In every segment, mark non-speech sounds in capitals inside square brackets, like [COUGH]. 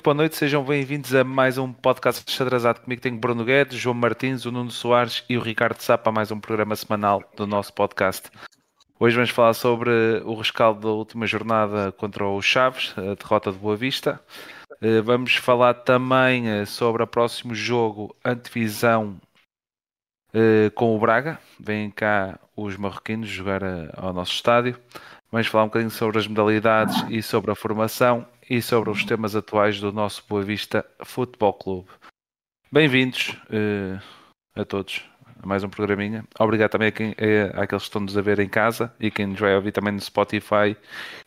muito boa noite, sejam bem-vindos a mais um podcast xadrezado. Comigo tenho Bruno Guedes, João Martins, o Nuno Soares e o Ricardo Sapa, mais um programa semanal do nosso podcast. Hoje vamos falar sobre o rescaldo da última jornada contra o Chaves, a derrota de Boa Vista. Eh, vamos falar também eh, sobre o próximo jogo, antevisão eh, com o Braga. Vêm cá os marroquinos jogar ao nosso estádio. Vamos falar um bocadinho sobre as modalidades e sobre a formação e sobre os temas atuais do nosso Boa Vista Futebol Clube. Bem-vindos uh, a todos a mais um programinha. Obrigado também a quem, a, àqueles que estão-nos a ver em casa e quem nos vai ouvir também no Spotify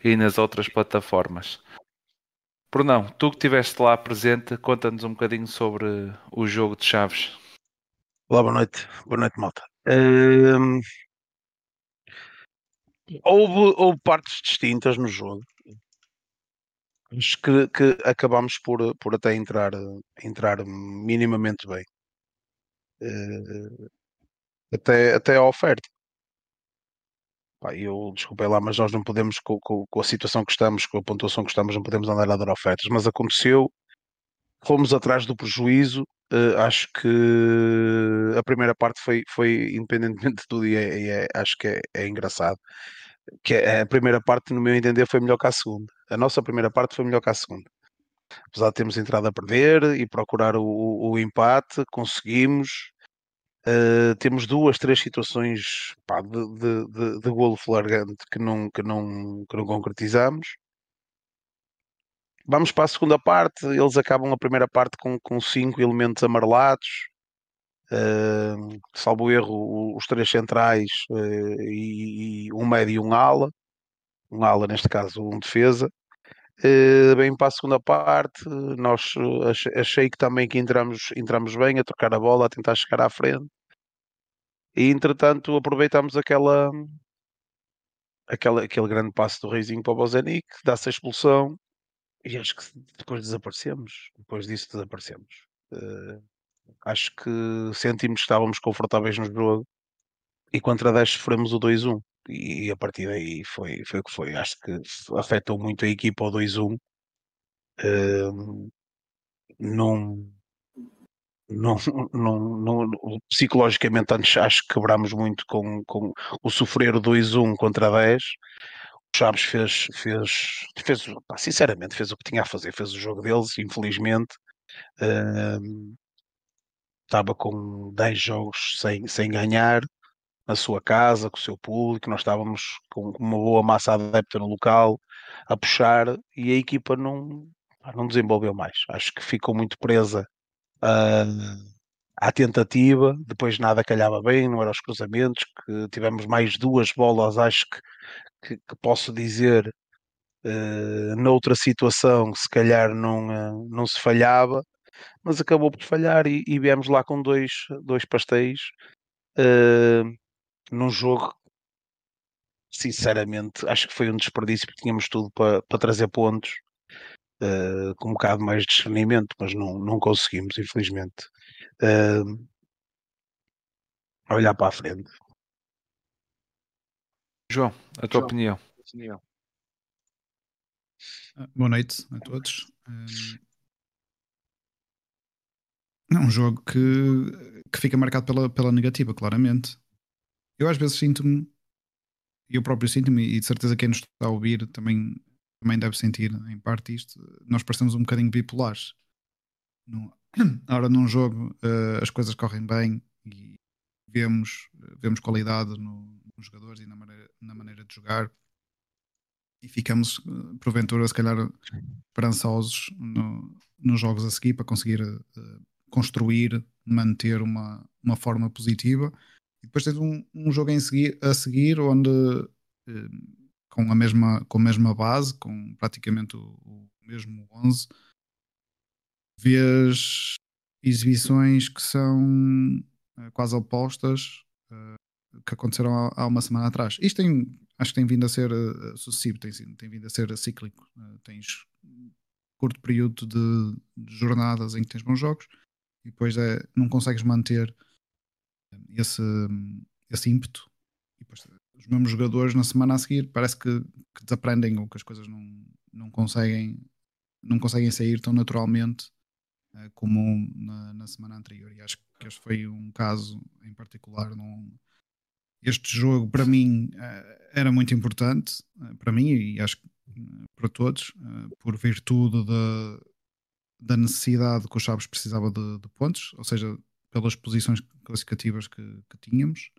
e nas outras plataformas. Brunão, tu que estiveste lá presente, conta-nos um bocadinho sobre o jogo de Chaves. Olá, boa noite. Boa noite, malta. Uh, houve, houve partes distintas no jogo que, que acabámos por, por até entrar, entrar minimamente bem. Uh, até, até a oferta. Pá, eu desculpei lá, mas nós não podemos, com, com, com, a situação que estamos, com a pontuação que estamos, não podemos andar a dar ofertas. Mas aconteceu, fomos atrás do prejuízo. Uh, acho que a primeira parte foi, foi independentemente de tudo, e, é, é, acho que é, é engraçado que é, a primeira parte, no meu entender, foi melhor que a segunda. A nossa primeira parte foi melhor que a segunda. Apesar de termos entrado a perder e procurar o, o empate, conseguimos. Uh, temos duas, três situações pá, de, de, de, de golo flagrante que não, que, não, que não concretizamos. Vamos para a segunda parte, eles acabam a primeira parte com, com cinco elementos amarelados uh, salvo erro, os três centrais uh, e, e, um médio e um ala, um ala neste caso, um defesa. Uh, bem para a segunda parte, nós achei, achei, que também que entramos, entramos bem a trocar a bola, a tentar chegar à frente. E entretanto aproveitamos aquela, aquela, aquele grande passo do Reizinho para o Bozenic, dá-se a expulsão e acho que depois desaparecemos. Depois disso desaparecemos. Uh, acho que sentimos que estávamos confortáveis no jogo e contra 10 sofremos o 2-1 e a partir daí foi, foi o que foi. Acho que afetou muito a equipa o 2-1. Uh, não, não, [LAUGHS] não, não, psicologicamente antes acho que quebramos muito com, com o sofrer o 2-1 contra 10. O Chaves fez, fez, fez pá, sinceramente, fez o que tinha a fazer, fez o jogo deles, infelizmente. Uh, estava com 10 jogos sem, sem ganhar na sua casa, com o seu público, nós estávamos com uma boa massa adepta no local a puxar e a equipa não, não desenvolveu mais. Acho que ficou muito presa uh, à tentativa, depois nada calhava bem, não eram os cruzamentos, que tivemos mais duas bolas, acho que, que, que posso dizer uh, noutra situação, se calhar não, uh, não se falhava, mas acabou por falhar e, e viemos lá com dois, dois pastéis num jogo sinceramente acho que foi um desperdício porque tínhamos tudo para, para trazer pontos uh, com um bocado mais de discernimento, mas não, não conseguimos, infelizmente. Uh, olhar para a frente. João, a tua João, opinião. opinião. Boa noite a todos. É um jogo que, que fica marcado pela, pela negativa, claramente. Eu às vezes sinto-me, eu próprio sinto-me, e de certeza quem nos está a ouvir também, também deve sentir em parte isto, nós parecemos um bocadinho bipolares. No, ora, num [CLEARS THROAT] jogo uh, as coisas correm bem e vemos, vemos qualidade no, nos jogadores e na maneira, na maneira de jogar e ficamos, eh, porventura, se calhar esperançosos no, nos jogos a seguir para conseguir uh, construir, manter uma, uma forma positiva. E depois tens um, um jogo em seguir, a seguir onde eh, com, a mesma, com a mesma base, com praticamente o, o mesmo 11, vês exibições que são eh, quase opostas eh, que aconteceram há, uma semana atrás. Isto tem, acho que tem vindo a ser uh, sucessivo, tem, tem vindo a ser cíclico. Uh, tens curto período de, de, jornadas em que tens bons jogos e depois é, não consegues manter esse, esse ímpeto. E depois, os mesmos jogadores na semana a seguir parece que, que desaprendem ou que as coisas não, não conseguem não conseguem sair tão naturalmente uh, como na, na, semana anterior. E acho que este foi um caso em particular. Num, este jogo, para mim, uh, era muito importante, uh, para mim e acho que para todos, por virtude da, da necessidade que o Chaves precisava de, de pontos, ou seja, pelas posições classificativas que, que tínhamos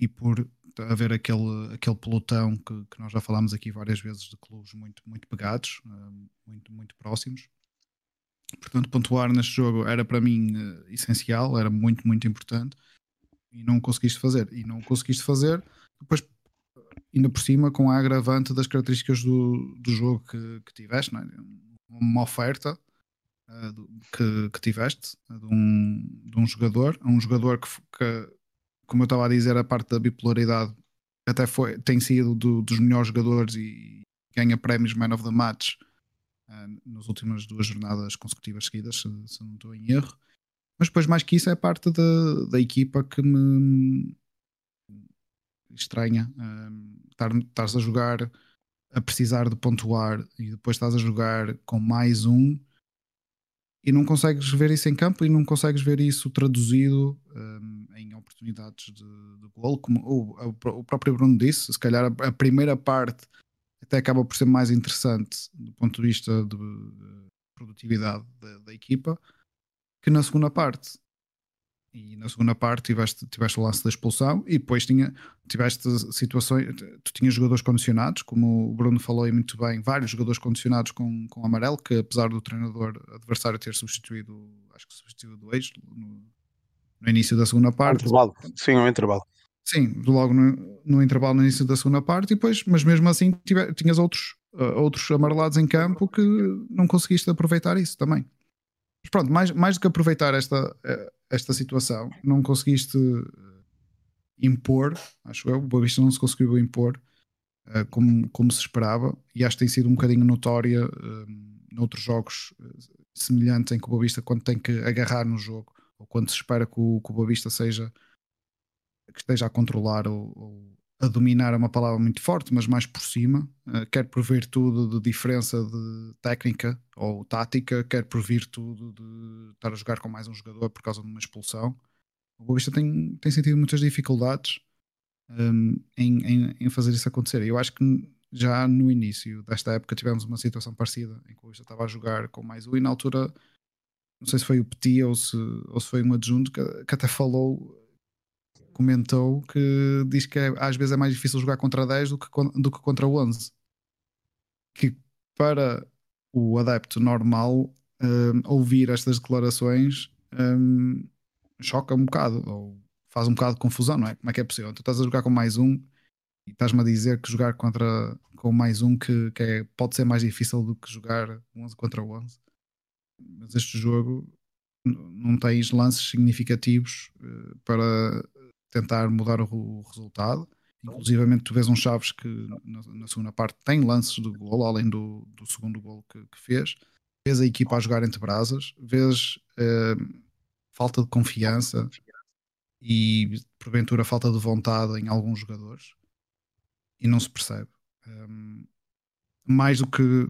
e por haver aquele, aquele pelotão que, que, nós já falámos aqui várias vezes de clubes muito, muito pegados, uh, muito, muito próximos. Portanto, pontuar neste jogo era para mim uh, essencial, era muito, muito importante e não conseguiste fazer. E não conseguiste fazer, depois, ainda por cima, com a agravante das características do, do jogo que, que tiveste, é? uma oferta uh, que, que, tiveste de um, de um jogador, um jogador que, que como eu estava a dizer, a parte da bipolaridade até foi, tem sido do, dos melhores jogadores e ganha prémios Man of the Match uh, nas últimas duas jornadas consecutivas seguidas, se, se, não estou em erro. Mas depois, mais que isso, é parte da, da equipa que me estranha. Uh, estás a jogar a precisar de pontuar e depois estás a jogar com mais um e não consegues ver isso em campo e não consegues ver isso traduzido um, em oportunidades de, de gol, como o, o, próprio Bruno disse, se calhar a, a, primeira parte até acaba por ser mais interessante do ponto de vista de, de produtividade da, da, equipa que na segunda parte. E na segunda parte tiveste, tiveste o lance da expulsão e depois tinha, tiveste situações, tu tinhas jogadores condicionados, como o Bruno falou e muito bem, vários jogadores condicionados com, com amarelo, que apesar do treinador adversário ter substituído, acho que substituiu dois no, no início da segunda parte. Intervalo. Sim, o intervalo. Sim, logo no, no, intervalo no início da segunda parte, e depois, mas mesmo assim tive, tinhas outros, uh, outros amarelados em campo que não conseguiste aproveitar isso também. Mas pronto, mais, mais do que aproveitar esta, uh, esta situação, não conseguiste uh, impor, acho eu, o Boavista não se conseguiu impor uh, como, como se esperava, e acho que tem sido um bocadinho notória noutros jogos semelhantes em que o Boavista, quando tem que agarrar no jogo, ou quando se espera que o, que o Boavista seja que esteja a controlar ou, ou, a dominar é uma palavra muito forte, mas mais por cima, uh, quer por virtude de diferença de técnica ou tática, quer por virtude de estar a jogar com mais um jogador por causa de uma expulsão. O Boavista tem, tem sentido muitas dificuldades um, em, em, em, fazer isso acontecer. Eu acho que já no início desta época tivemos uma situação parecida em que o Boavista estava a jogar com mais um e na altura não sei se foi o Petit ou se, ou se foi um adjunto que, que até falou comentou que diz que é, às vezes é mais difícil jogar contra 10 do que, do que contra 11. Que para o adepto normal um, ouvir estas declarações um, choca um bocado ou faz um bocado de confusão, não é? Como é que é possível? Tu estás a jogar com mais um e estás-me a dizer que jogar contra com mais um que, que é, pode ser mais difícil do que jogar 11 contra 11. Mas este jogo não tens lances significativos uh, para tentar mudar o, resultado. Inclusive, tu vês um Chaves que na, na, segunda parte tem lances de gol, além do, do segundo gol que, que, fez. Vês a equipa a jogar entre brasas, vês eh, falta de confiança e, porventura, falta de vontade em alguns jogadores e não se percebe. Um, mais do que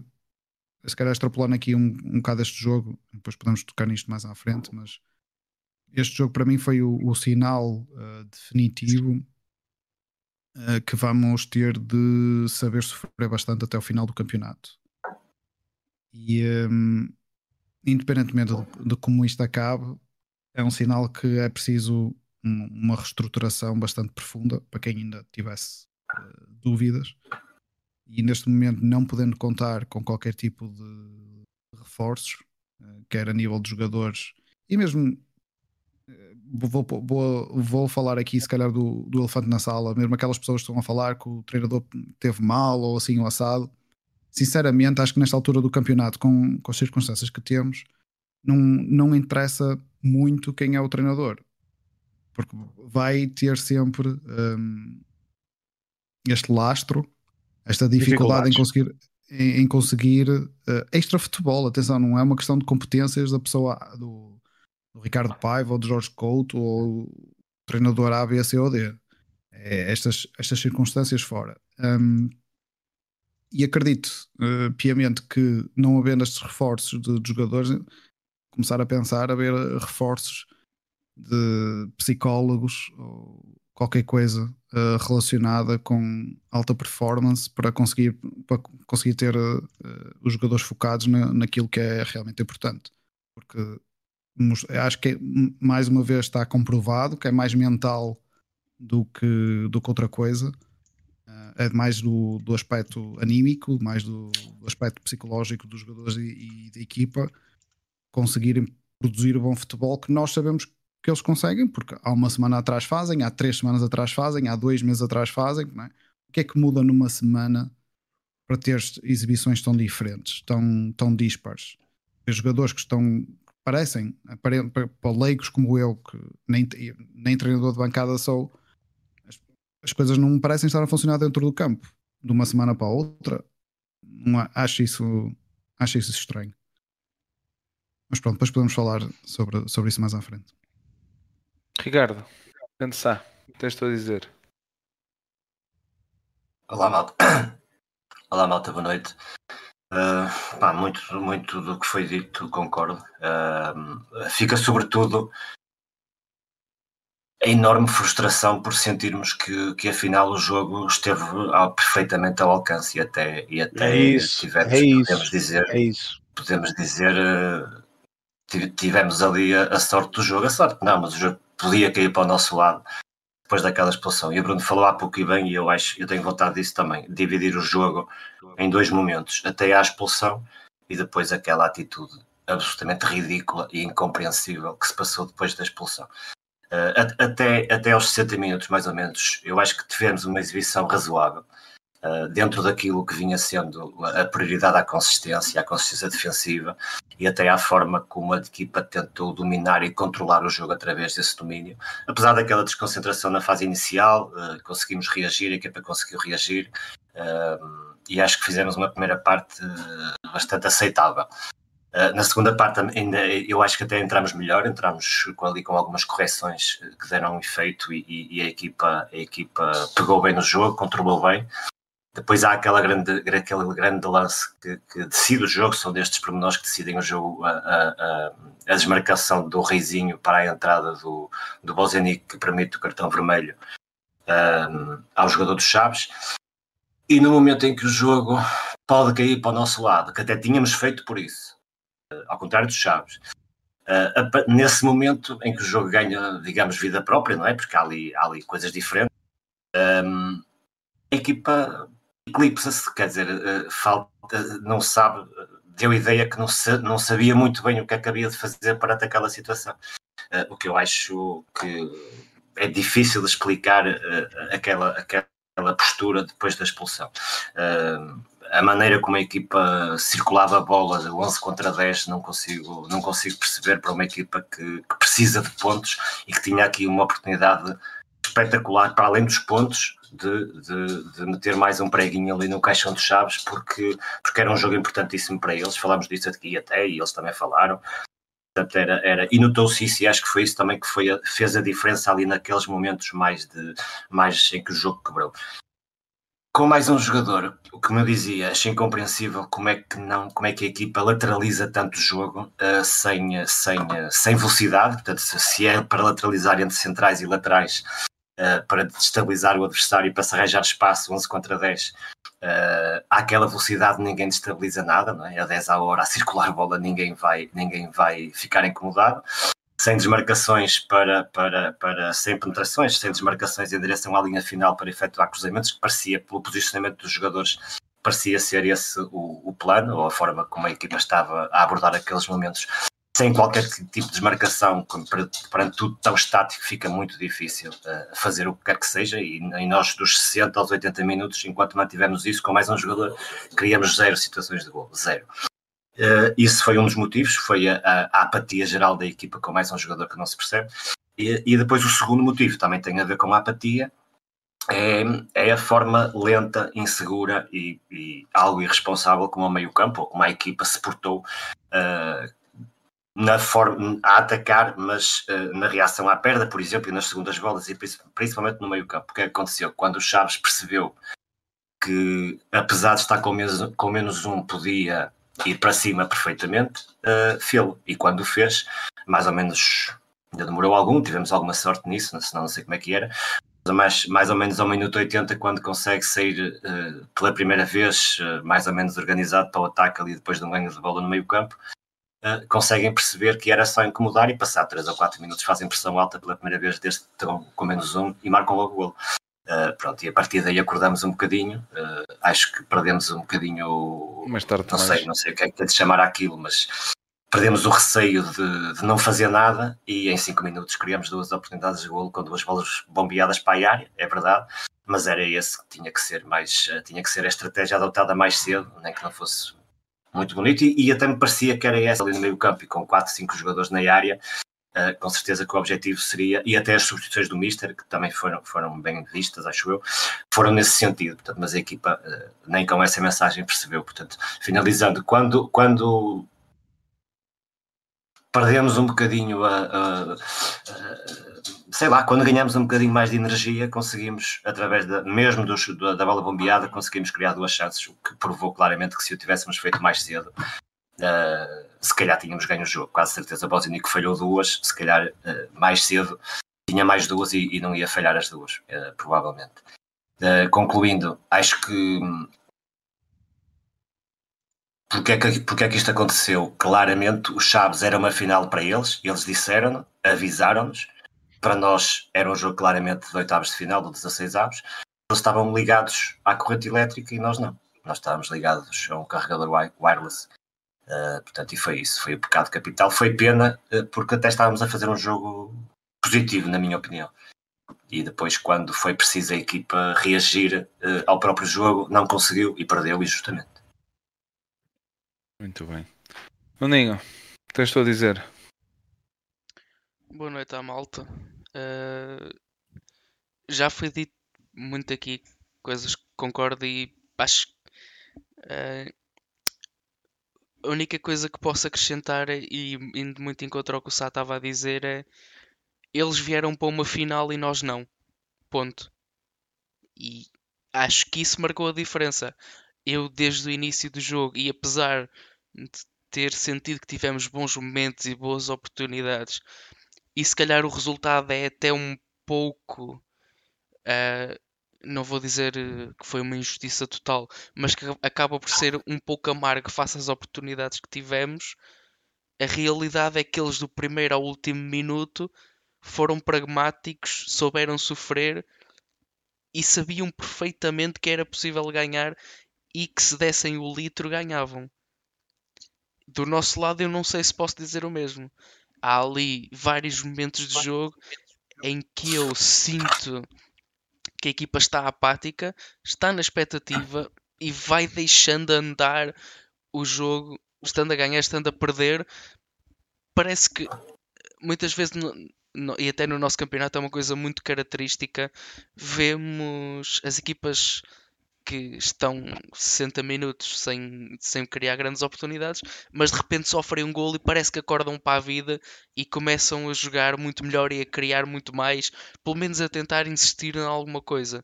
se calhar extrapolando aqui um, um bocado este jogo, depois podemos tocar nisto mais à frente, mas este jogo para mim foi o, o sinal uh, definitivo uh, que vamos ter de saber sofrer bastante até o final do campeonato. E um, independentemente de, de, como isto acabe, é um sinal que é preciso um, uma reestruturação bastante profunda para quem ainda tivesse uh, dúvidas. E neste momento, não podendo contar com qualquer tipo de reforços, quer a nível de jogadores e mesmo vou, vou, vou falar aqui se calhar do, do elefante na sala, mesmo aquelas pessoas que estão a falar que o treinador teve mal ou assim ou assado. Sinceramente, acho que nesta altura do campeonato, com, com as circunstâncias que temos, não, não interessa muito quem é o treinador, porque vai ter sempre um, este lastro, esta dificuldade em conseguir em, em conseguir uh, extra futebol. Atenção, não é uma questão de competências da pessoa do, do Ricardo Paiva ou do Jorge Couto ou treinador A, B, C ou D. É estas, estas circunstâncias fora. Um, e acredito uh, piamente que, não havendo estes reforços de, de, jogadores, começar a pensar a ver reforços de psicólogos ou qualquer coisa uh, relacionada com alta performance para conseguir, para conseguir ter uh, os jogadores focados na, naquilo que é realmente importante. Porque acho que mais uma vez está comprovado que é mais mental do que, do que outra coisa. Uh, é mais do, do aspecto anímico, mais do, do aspecto psicológico dos jogadores e, e da equipa conseguirem produzir o bom futebol que nós sabemos que eles conseguem, porque há uma semana atrás fazem, há três semanas atrás fazem, há dois meses atrás fazem. É? O que é que muda numa semana para ter exibições tão diferentes, tão, tão dispares? Os jogadores que estão parecem, para, para leigos como eu, que nem, nem treinador de bancada sou, as, as, coisas não me parecem estar a funcionar dentro do campo de uma semana para a outra. Não, acho, isso, acho isso estranho. Mas pronto, depois podemos falar sobre, sobre isso mais à frente. Ricardo, pensar, tens tu a dizer. Olá, malta. [COUGHS] Olá, malta, boa noite. Uh, pá, muito, muito do que foi dito, concordo. Uh, fica sobretudo a enorme frustração por sentirmos que, que afinal o jogo esteve ao, perfeitamente ao alcance e até, e até é isso, tivemos, é podemos dizer, é isso. podemos dizer, uh, tivemos ali a, a, sorte do jogo, a sorte não, mas o jogo podia cair para o nosso lado depois daquela expulsão. E o Bruno falou há pouco e bem, e eu acho, eu tenho vontade disso também, dividir o jogo em dois momentos, até à expulsão e depois aquela atitude absolutamente ridícula e incompreensível que se passou depois da expulsão. Uh, até, até aos 60 minutos, mais ou menos, eu acho que tivemos uma exibição razoável. Uh, dentro daquilo que vinha sendo a prioridade à consistência, à consistência defensiva e até à forma como a equipa tentou dominar e controlar o jogo através desse domínio. Apesar daquela desconcentração na fase inicial, uh, conseguimos reagir, a equipa conseguiu reagir uh, e acho que fizemos uma primeira parte bastante aceitável. na segunda parte ainda eu acho que até entramos melhor, entramos ali com algumas correções que deram efeito e, e, e a, equipa, a equipa pegou bem no jogo, controlou bem. Depois há aquela grande, aquele grande lance que, que decide o jogo, são destes pormenores que decidem o jogo, a, a, a, desmarcação do Reizinho para a entrada do, do Bozenic, que permite o cartão vermelho um, ao jogador dos Chaves. E no momento em que o jogo pode cair para o nosso lado, que até tínhamos feito por isso, uh, ao contrário dos Chaves, uh, nesse momento em que o jogo ganha, digamos, vida própria, não é? Porque há ali, há ali coisas diferentes. Um, a equipa eclipsa-se, quer dizer, eh, falta, não sabe, deu ideia que não, não sabia muito bem o que é havia de fazer para aquela situação. Uh, o que eu acho que é difícil explicar aquela, aquela postura depois da expulsão. A maneira como a equipa circulava a bola de 11 contra 10 não consigo, não consigo perceber para uma equipa que, que precisa de pontos e que tinha aqui uma oportunidade espetacular para além dos pontos de, de, de, meter mais um preguinho ali no caixão de chaves, porque, porque era um jogo importantíssimo para eles. Falámos disso aqui até, e eles também falaram. Portanto, era, era, e notou-se isso, e acho que foi isso também que foi fez a diferença ali naqueles momentos mais, de, mais em que o jogo quebrou. Com mais um jogador, o que me dizia, achei incompreensível como é que não, como é que a equipa lateraliza tanto o jogo uh, sem, sem, sem velocidade, portanto, se é para lateralizar entre centrais e laterais, uh, para destabilizar o adversário e para se arranjar espaço 11 contra 10. Uh, eh, àquela velocidade ninguém destabiliza nada, não é? a 10 a hora a circular a bola ninguém vai, ninguém vai ficar incomodado. Sem desmarcações para, para, para sem penetrações, sem desmarcações em direção à linha final para efetuar cruzamentos, que parecia, pelo posicionamento dos jogadores, parecia ser esse o, o, plano, ou a forma como a equipa estava a abordar aqueles momentos sem qualquer tipo de desmarcação, perante tudo tão estático, fica muito difícil uh, fazer o que quer que seja. E, e, nós, dos 60 aos 80 minutos, enquanto mantivemos isso com mais um jogador, criamos zero situações de gol, zero. Uh, isso foi um dos motivos, foi a, a, a, apatia geral da equipa com mais um jogador que não se percebe. E, e, depois o segundo motivo também tem a ver com a apatia, é, é a forma lenta, insegura e, e algo irresponsável como o meio-campo como a equipa se portou uh, na forma, a atacar, mas uh, na reação à perda, por exemplo, e nas segundas bolas, e principalmente no meio-campo. O que é aconteceu? Quando o Chaves percebeu que, apesar de estar com menos, com menos um, podia ir para cima perfeitamente, uh, fê-lo. E quando fez, mais ou menos, ainda demorou algum, tivemos alguma sorte nisso, senão não sei como é que era, mais, mais ou menos ao minuto 80, quando consegue sair uh, pela primeira vez, uh, mais ou menos organizado para o ataque ali depois de um ganho de bola no meio campo, uh, conseguem perceber que era só incomodar e passar 3 ou 4 minutos fazem pressão alta pela primeira vez desde que estão com menos um e marcam logo o golo. Uh, pronto, e a partir daí acordamos um bocadinho. Uh, acho que perdemos um bocadinho. Mais tarde, não mais. sei, não sei o que é que é de chamar aquilo, mas perdemos o receio de, de, não fazer nada e em 5 minutos criamos duas oportunidades de golo com duas bolas bombeadas para a área, é verdade, mas era esse que tinha que ser mais, tinha que ser a estratégia adotada mais cedo, nem que não fosse muito bonito, e, e até me parecia que era essa ali no meio campo e com 4, 5 jogadores na área, Uh, com certeza que o objetivo seria, e até as substituições do Mister, que também foram, foram bem vistas, acho eu, foram nesse sentido, portanto, mas a equipa uh, nem com essa mensagem percebeu. Portanto, finalizando, quando, quando perdemos um bocadinho a, a, a, sei lá, quando ganhamos um bocadinho mais de energia, conseguimos, através da, mesmo dos, da, da bola bombeada, conseguimos criar duas chances, o que provou claramente que se o tivéssemos feito mais cedo, Uh, se calhar tínhamos ganho o jogo, quase certeza. O Bosnick falhou duas, se calhar uh, mais cedo tinha mais duas e, e, não ia falhar as duas, uh, provavelmente. concluindo, acho que porque é, que, é que isto aconteceu? Claramente, o Chaves era uma final para eles, eles disseram, avisaram-nos. Para nós era um jogo claramente de oitavos de final, do 16 avos. Eles estavam ligados à corrente elétrica e nós não. Nós estávamos ligados a um carregador wireless Uh, portanto, e foi isso, foi o pecado capital. Foi pena, uh, porque até estávamos a fazer um jogo positivo, na minha opinião. E depois, quando foi preciso a equipa reagir uh, ao próprio jogo, não conseguiu e perdeu injustamente. Muito bem. Nuninho, o que tens tu a dizer? Boa noite à malta. já foi dito muito aqui coisas que concordo e acho a única coisa que posso acrescentar, e indo muito em contra ao que o Sá estava a dizer, é eles vieram para uma final e nós não. Ponto. E acho que isso marcou a diferença. Eu, desde o início do jogo, e apesar de ter sentido que tivemos bons momentos e boas oportunidades, e se calhar o resultado é até um pouco uh, não vou dizer eh, que foi uma injustiça total, mas que acaba por ser um pouco amargo face às oportunidades que tivemos. A realidade é que eles, do primeiro ao último minuto, foram pragmáticos, souberam sofrer e sabiam perfeitamente que era possível ganhar e que se dessem o litro ganhavam. Do nosso lado, eu não sei se posso dizer o mesmo. Há ali vários momentos de jogo em que eu sinto que a equipa está apática, está na expectativa e vai deixando andar o jogo, estando a ganhar, estando a perder. Parece que muitas vezes, no, no, e até no nosso campeonato, é uma coisa muito característica. Vemos as equipas que estão 60 minutos sem, sem criar grandes oportunidades, mas de repente sofrem um gol e parece que acordam para a vida e começam a jogar muito melhor e a criar muito mais, pelo menos a tentar insistir em alguma coisa.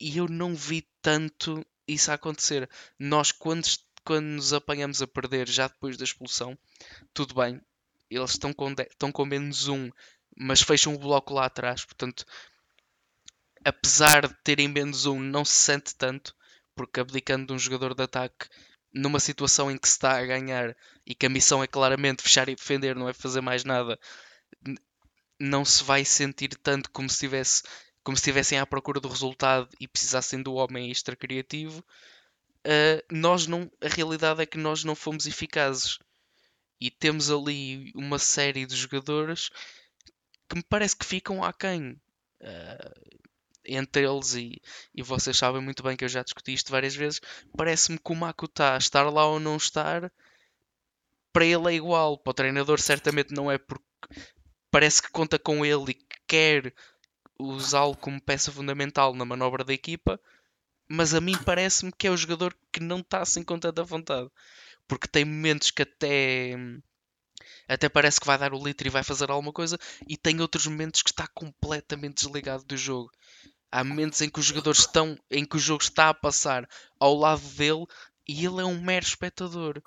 E eu não vi tanto isso acontecer. Nós, quando, quando nos apanhamos a perder já depois da expulsão, tudo bem, eles estão com, estão com menos um, mas fecham o bloco lá atrás, portanto apesar de terem menos um, não se sente tanto, porque abdicando de um jogador de ataque numa situação em que se está a ganhar e que a missão é claramente fechar e defender, não é fazer mais nada, não se vai sentir tanto como se tivesse como se estivessem à procura do resultado e precisassem do homem extra criativo. Uh, nós não, a realidade é que nós não fomos eficazes e temos ali uma série de jogadores que me parece que ficam aquém. Uh, entre eles, e, e vocês sabem muito bem que eu já discuti isto várias vezes, parece-me que o Makuta estar lá ou não estar, para ele é igual. Para o treinador, certamente não é porque parece que conta com ele e que quer usá-lo como peça fundamental na manobra da equipa, mas a mim parece-me que é o jogador que não está assim com tanta vontade. Porque tem momentos que até até parece que vai dar o litro e vai fazer alguma coisa, e tem outros momentos que está completamente desligado do jogo. Há momentos em que os jogadores estão, em que o jogo está a passar ao lado dele e ele é um mero espectador.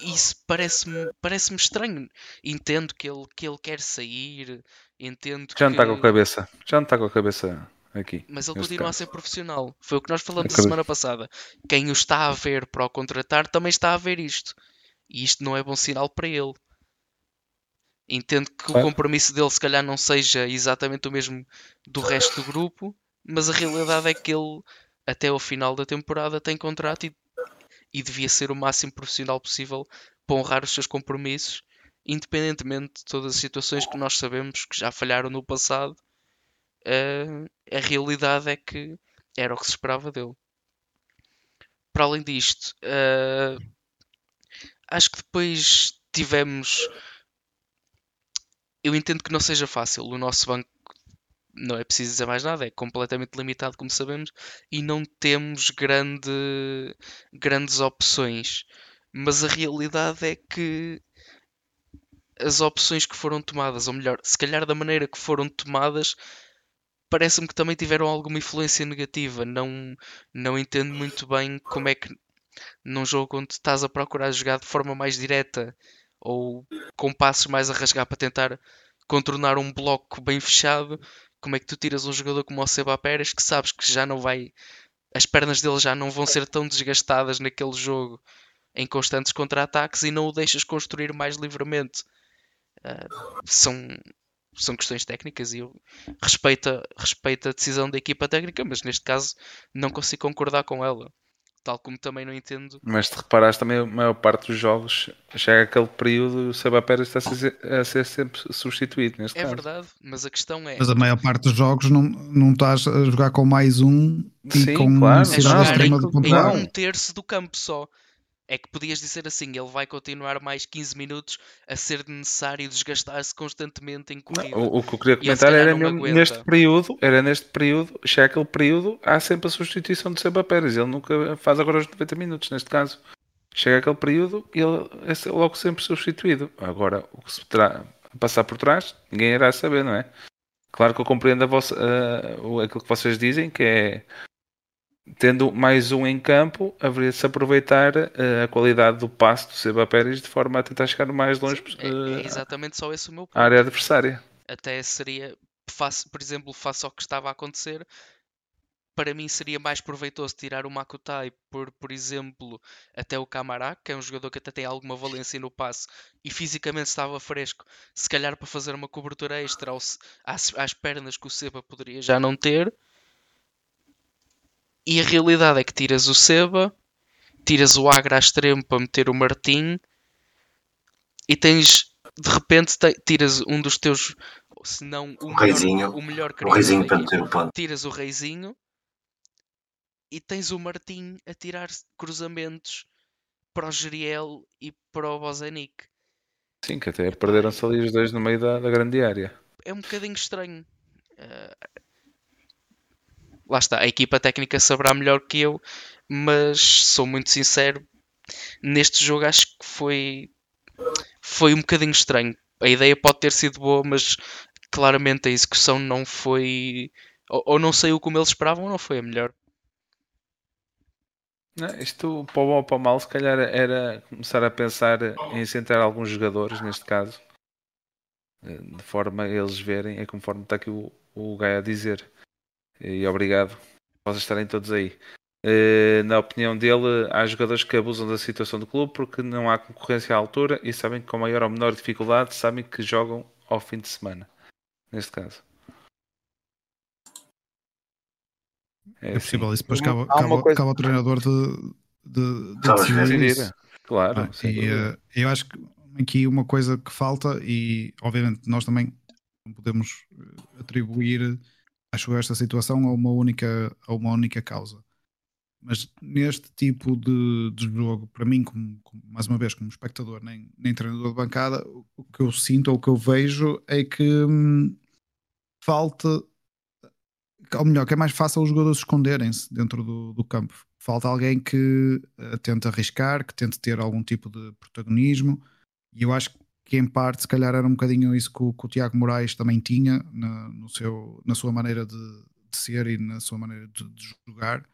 Isso parece-me parece estranho. Entendo que ele, que ele quer sair, entendo Já não que... está com a cabeça. Já não está com a cabeça aqui. Mas ele continua a caso. ser profissional. Foi o que nós falamos a Acredito. semana passada. Quem o está a ver para o contratar também está a ver isto. E isto não é bom sinal para ele. Entendo que Claro. o compromisso dele se calhar não seja exatamente o mesmo do resto do grupo, mas a realidade é que ele até ao final da temporada tem contrato e, e devia ser o máximo profissional possível para honrar os seus compromissos, independentemente de todas as situações que nós sabemos que já falharam no passado. eh, a realidade é que era o que se esperava dele. Para além disto, eh, acho que depois tivemos. Eu entendo que não seja fácil. O nosso banco não é preciso dizer mais nada, é completamente limitado, como sabemos, e não temos grande, grandes opções. Mas a realidade é que as opções que foram tomadas, ou melhor, se calhar da maneira que foram tomadas, parece-me que também tiveram alguma influência negativa. Não, não entendo muito bem como é que num jogo onde estás a procurar jogar de forma mais direta ou com passos mais a rasgar para tentar contornar um bloco bem fechado, como é que tu tiras um jogador como o Seba Pérez que sabes que já não vai as pernas dele já não vão ser tão desgastadas naquele jogo em constantes contra-ataques e não o deixas construir mais livremente. Ah, são, são questões técnicas e eu respeito, respeito a decisão da equipa técnica, mas neste caso não consigo concordar com ela. Tal como também não entendo. Mas te reparaste também, a maior parte dos jogos chega aquele período e o Seba Pérez está a ser, a ser sempre substituído. Neste É caso. verdade, mas a questão é. Mas a maior parte dos jogos não, não estás a jogar com mais um e Sim, com claro. é em- em pontuar. um terço do campo só. É que podias dizer assim, ele vai continuar mais 15 minutos a ser necessário desgastar-se constantemente em Não, corrida. o, o que eu queria comentar era não mesmo neste período, era neste período, chega aquele período, há sempre a substituição de Seba Pérez. Ele nunca faz agora os 90 minutos, neste caso. Chega aquele período e ele é logo sempre substituído. Agora, o que se terá a passar por trás, ninguém irá saber, não é? Claro que eu compreendo a vossa, o- aquilo que vocês dizem, que é tendo mais um em campo, haveria de se aproveitar ah, a qualidade do passe do Seba Pérez de forma a tentar chegar o mais longe É, é ah, exatamente só esse o meu à ponto. área adversária. Até seria, face, por exemplo, face ao que estava a acontecer, para mim seria mais proveitoso tirar o Makutai por, por exemplo, até o Camará, que é um jogador que até tem alguma valência no passe e fisicamente estava fresco, se calhar para fazer uma cobertura extra ao às, às pernas que o Seba poderia já não ter. E a realidade é que tiras o Seba, tiras o Agra a extremo para meter o Martim e tens de repente te- tiras um dos teus, se não o, melhor, Reizinho. o melhor O Reizinho para meter o ponto. tiras o Reizinho e tens o Martim a tirar cruzamentos para o Geriel e para o Bozanic. Sim, que até perderam-se ali os dois no meio da, da grande área. É um bocadinho estranho. Eh, lá está, a equipa técnica saberá melhor que eu, mas sou muito sincero, neste jogo acho que foi foi um bocadinho estranho. A ideia pode ter sido boa, mas claramente a execução não foi ou, ou não saiu como eles esperavam ou não foi a melhor. Não, isto, para o bom ou para o mal, se calhar era começar a pensar em centrar alguns jogadores, neste caso, de forma a eles verem, é conforme está aqui o, o Gaia a dizer. E obrigado por vocês estarem todos aí. Eh, Na opinião dele, há jogadores que abusam da situação do clube porque não há concorrência à altura e sabem que com maior ou menor dificuldade sabem que jogam ao fim de semana. Neste caso. É assim. possível isso. Depois cabe, uma cabe- coisa- cabe ao treinador de, de, de decidir isso. Claro. Ah, e, eh, eu acho que aqui uma coisa que falta, e obviamente nós também não podemos eh, atribuir, acho esta situação a uma única, a uma única causa. Mas neste tipo de, de jogo, para mim, como, como- mais uma vez, como espectador, nem, nem treinador de bancada, o- o que eu sinto ou o que eu vejo é que hum, falta, ou melhor, que é mais fácil os jogadores esconderem-se dentro do, do campo. Falta alguém que uh, tente arriscar, que tente ter algum tipo de protagonismo, e eu acho que em parte, se calhar, era um bocadinho isso que o, que o Tiago Moraes também tinha na, no seu, na sua maneira de, de ser e na sua maneira de, de jogar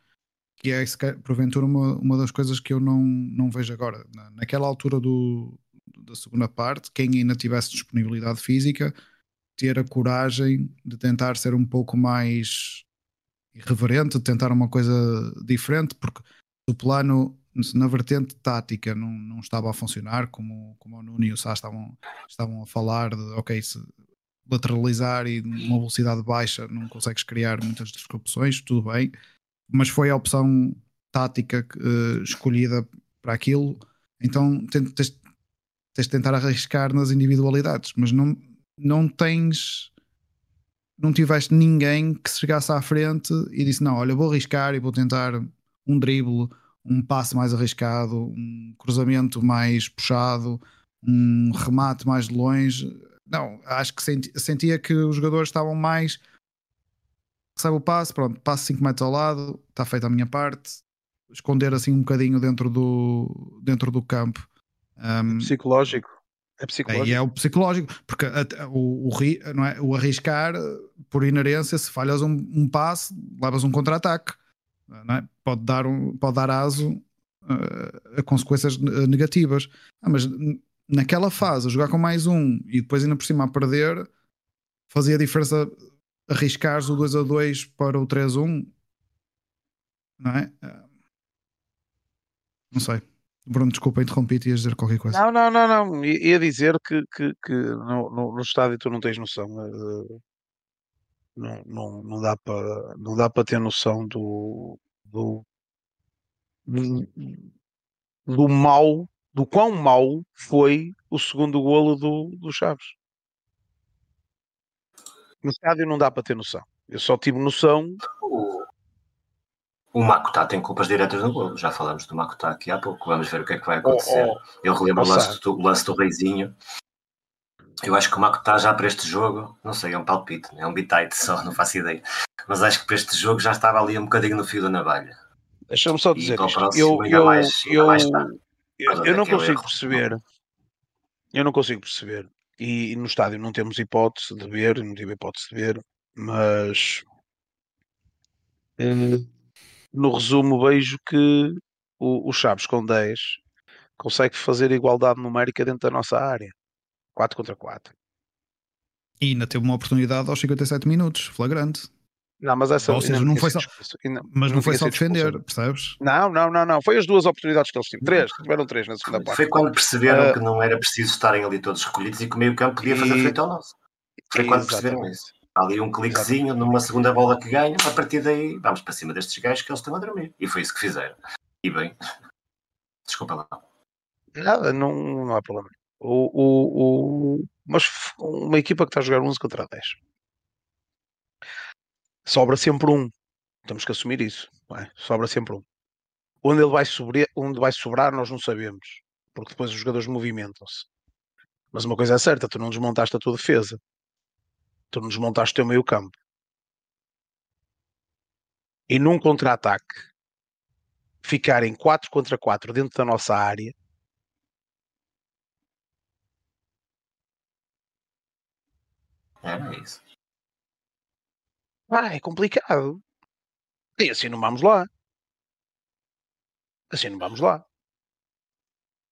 que é porventura uma, uma das coisas que eu não, não vejo agora. Na, naquela altura do, da segunda parte, quem ainda tivesse disponibilidade física, ter a coragem de tentar ser um pouco mais irreverente, de tentar uma coisa diferente, porque o plano na vertente tática não, não estava a funcionar, como, como o Nuno e o Sá estavam, estavam a falar de ok, se lateralizar e uma velocidade baixa não consegues criar muitas disrupções, tudo bem, mas foi a opção tática uh, escolhida para aquilo, então tens, tens de tentar arriscar nas individualidades, mas não, não tens não tiveste ninguém que se chegasse à frente e disse: Não, olha, vou arriscar e vou tentar um drible, um passe mais arriscado, um cruzamento mais puxado, um remate mais de longe. Não, acho que senti, sentia que os jogadores estavam mais. Recebe o passe, pronto, passo 5 metros ao lado, está feita a minha parte. Esconder assim um bocadinho dentro do, dentro do campo um, psicológico. É psicológico. Aí é o psicológico, porque o, o, não é, o arriscar, por inerência, se falhas um, um passe, levas um contra-ataque. É? Pode, dar um, pode dar aso uh, a consequências negativas. Ah, mas naquela fase, jogar com mais um e depois ainda por cima a perder, fazia diferença arriscares o 2 a 2 para o 3 a 1. Não é? Ah, não sei. Bruno, desculpa, interrompi-te, ias dizer qualquer coisa. Não, não, não, não. Ia dizer que, que, que no, no, no estádio tu não tens noção. Não, não, não dá para não dá para ter noção do, do, do, mal, do quão mau foi o segundo golo do, do Chaves. No estádio não dá para ter noção. Eu só tive noção o Makutá tem culpas diretas no golo, já falamos do Makutá aqui há pouco, vamos ver o que é que vai acontecer. Oh, oh, Eu relembro oh, o, lance do, o lance do Reizinho. Eu acho que o Makutá já para este jogo, não sei, é um palpite, é um bitite só, não faço ideia. Mas acho que para este jogo já estava ali um bocadinho no fio da navalha. Deixa-me só dizer isto. Eu, eu, mais, eu, mais eu, eu não consigo erro. perceber. Eu não consigo perceber. E, e no estádio não temos hipótese de ver, não tive hipótese de ver, mas. Hum, no resumo vejo que o, o Chaves com 10 consegue fazer igualdade numérica dentro da nossa área. 4 contra 4. E ainda teve uma oportunidade aos 57 minutos, flagrante. Não, mas essa Ou seja, não, foi só, mas não, não foi só defender, percebes? Não, não, não, não. Foi as duas oportunidades que eles tiveram. Três, tiveram três na segunda parte. Foi quando perceberam uh, que não era preciso estarem ali todos recolhidos e que o meio campo podia fazer e... frente ao nosso. Foi quando perceberam isso ali um cliquezinho numa segunda bola que ganha, a partir daí vamos para cima destes gajos que eles estão a dormir. E foi isso que fizeram. E bem, [LAUGHS] desculpa lá. Nada, não, não há problema. O, o, o, mas uma equipa que está a jogar 11 contra 10 sobra sempre um. Temos que assumir isso. É? Sobra sempre um. Onde ele vai, sobre, onde vai sobrar, nós não sabemos. Porque depois os jogadores movimentam-se. Mas uma coisa é certa, tu não desmontaste a tua defesa tu não desmontaste o teu meio campo. E num contra-ataque, ficarem 4 contra 4 dentro da nossa área, É isso. Ah, é complicado. E assim não vamos lá. Assim não vamos lá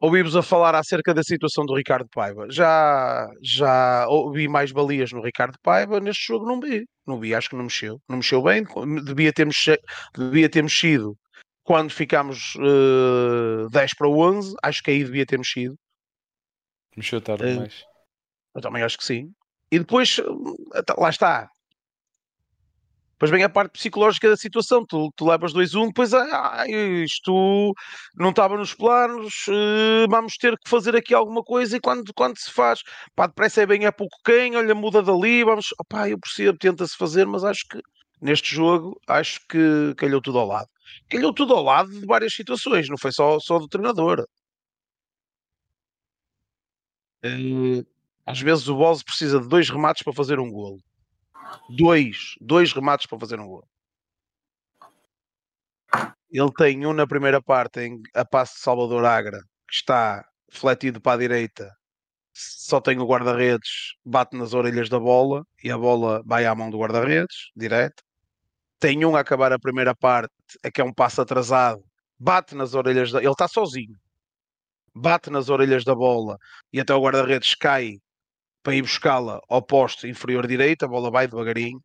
ouvimos a falar acerca da situação do Ricardo Paiva. Já, já ouvi mais balias no Ricardo Paiva, neste jogo não vi. Não vi, acho que não mexeu. Não mexeu bem, devia ter, mexe, devia ter mexido quando ficámos uh, eh, 10 para 11, acho que aí devia ter mexido. Mexeu tarde uh, mais. Eu também acho que sim. E depois, eh, lá está, depois vem a parte psicológica da situação. Tu, tu levas 2-1, depois ah, isto não estava nos planos, uh, vamos ter que fazer aqui alguma coisa. E quando, quando se faz, pá, depressa é bem é pouco quem, olha, muda dali, vamos, opá, eu percebo, tenta-se fazer, mas acho que neste jogo, acho que calhou tudo ao lado. Calhou tudo ao lado de várias situações, não foi só, só do treinador. Uh, às vezes o Bozo precisa de dois remates para fazer um golo. dois, dois remates para fazer um gol. Ele tem um na primeira parte em a passe de Salvador Agra, que está fletido para a direita, só tem o guarda-redes, bate nas orelhas da bola e a bola vai à mão do guarda-redes, direto. Tem um a acabar a primeira parte, é que é um passo atrasado, bate nas orelhas da. Ele está sozinho, bate nas orelhas da bola e até o guarda-redes cai para ir buscá-la ao poste inferior direito, a bola vai devagarinho.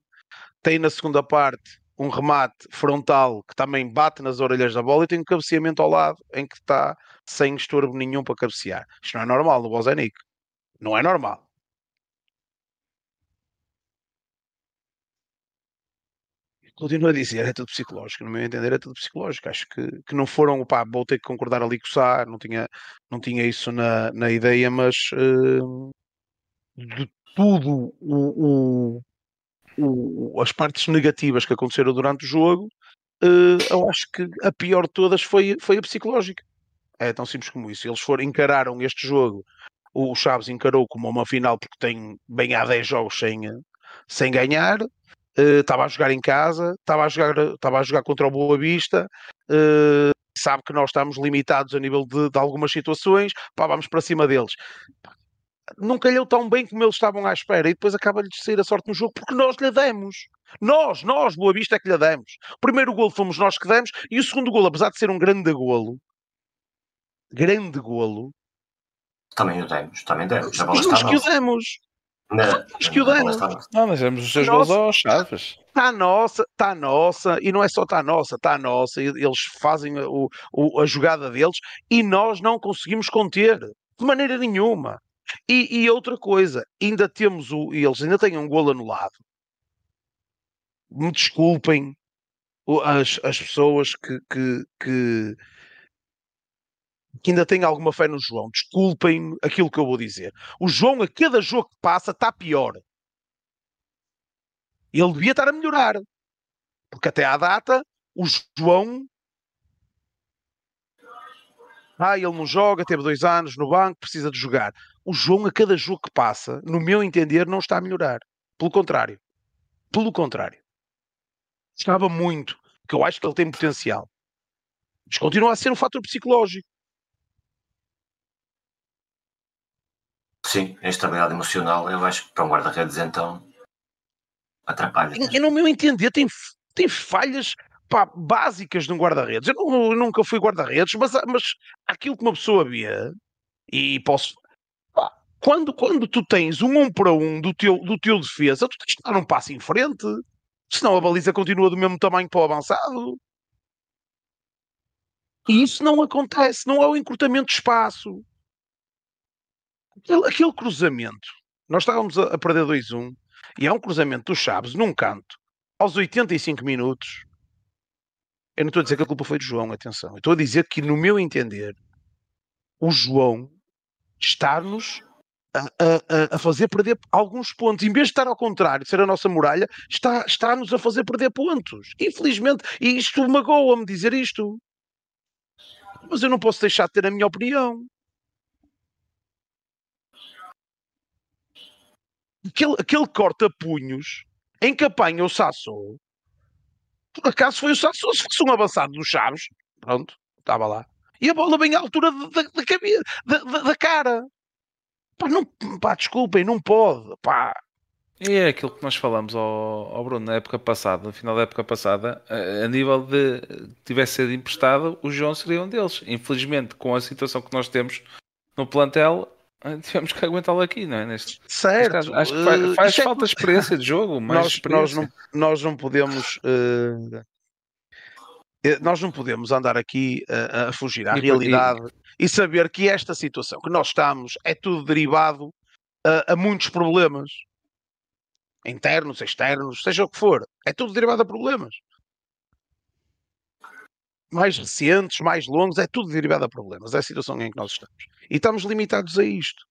Tem na segunda parte um remate frontal que também bate nas orelhas da bola e tem um cabeceamento ao lado em que está sem estorbo nenhum para cabecear. Isto não é normal no Bozenic. Não é normal. Continuo a dizer, é tudo psicológico. No meu entender, é tudo psicológico. Acho que, que não foram, pá, vou ter que concordar ali com o Sá, não tinha, não tinha isso na, na ideia, mas uh, de tudo o, o, o, as partes negativas que aconteceram durante o jogo, uh, eu acho que a pior de todas foi, foi a psicológica. É tão simples como isso. Eles foram, encararam este jogo, o Chaves encarou como uma final porque tem bem há 10 jogos sem, sem ganhar. Estava uh, a jogar em casa, estava a jogar, a jogar contra o Boa Vista. Uh, sabe que nós estamos limitados a nível de, de algumas situações, pá, vamos para cima deles não calhou tão bem como eles estavam à espera e depois acaba-lhe de sair a sorte no jogo porque nós lhe demos. Nós, nós, Boa Vista é que lhe demos. O primeiro golo fomos nós que demos e o segundo golo, apesar de ser um grande golo, grande golo. Também o demos, também demos. Nós que o demos. Não, que o demos. Não, mas demos os seus gols aos Chaves. Está nossa, está nossa, e não é só está nossa, está nossa. Eles fazem o, o, a jogada deles e nós não conseguimos conter de maneira nenhuma. E, e, outra coisa, ainda temos o. Eles ainda têm um golo anulado. Me desculpem as, as pessoas que, que, que, que ainda têm alguma fé no João. Desculpem aquilo que eu vou dizer. O João, a cada jogo que passa, está pior. Ele devia estar a melhorar. Porque até à data, o João ah, ele não joga, teve dois anos no banco, precisa de jogar. O João, a cada jogo que passa, no meu entender, não está a melhorar. Pelo contrário. Pelo contrário. Estava muito, que eu acho que ele tem potencial. Mas continua a ser um fator psicológico. Sim, a instabilidade emocional, eu acho que para um guarda-redes, então, atrapalha. E, no meu entender, tem, tem falhas pá, básicas de um guarda-redes. Eu, eu, nunca fui guarda-redes, mas, mas aquilo que uma pessoa via, e posso. Pá, quando, quando tu tens um um para um do teu, do teu defesa, tu tens que dar um passo em frente. Senão a baliza continua do mesmo tamanho para o avançado. E isso não acontece, não é o encurtamento de espaço. Aquele, aquele cruzamento, nós estávamos a, a perder 2-1, e é um cruzamento dos Chaves num canto, aos 85 minutos, eu não estou a dizer que a culpa foi do João, atenção. Eu estou a dizer que, no meu entender, o João está-nos a, a, a, fazer perder alguns pontos. Em vez de estar ao contrário, ser a nossa muralha, está, está-nos a fazer perder pontos. Infelizmente. E isto magoa-me dizer isto. Mas eu não posso deixar de ter a minha opinião. Aquele, aquele corta-punhos em que apanha o Sassou por acaso foi o Santos, se fosse um avançado dos Chaves, pronto, estava lá. E a bola bem à altura da, da, cabeça, da, da, da cara. Pá, não, pá, desculpem, não pode. Pá. E é aquilo que nós falamos ao, ao Bruno na época passada, no final da época passada, a, a nível de tivesse sido emprestado, o João seria um deles. Infelizmente, com a situação que nós temos no plantel, [LAUGHS] tivemos que aguentá-lo aqui, não é? Neste, certo. Neste acho que faz, uh, faz falta é... experiência de jogo, [LAUGHS] nós, nós, não, nós não podemos. Uh, nós não podemos andar aqui uh, a fugir à e, realidade e... e... saber que esta situação que nós estamos é tudo derivado a muitos problemas internos, externos, seja o que for. É tudo derivado a problemas mais recentes, mais longos, é tudo derivado a problemas. É a situação em que nós estamos. E estamos limitados a isto.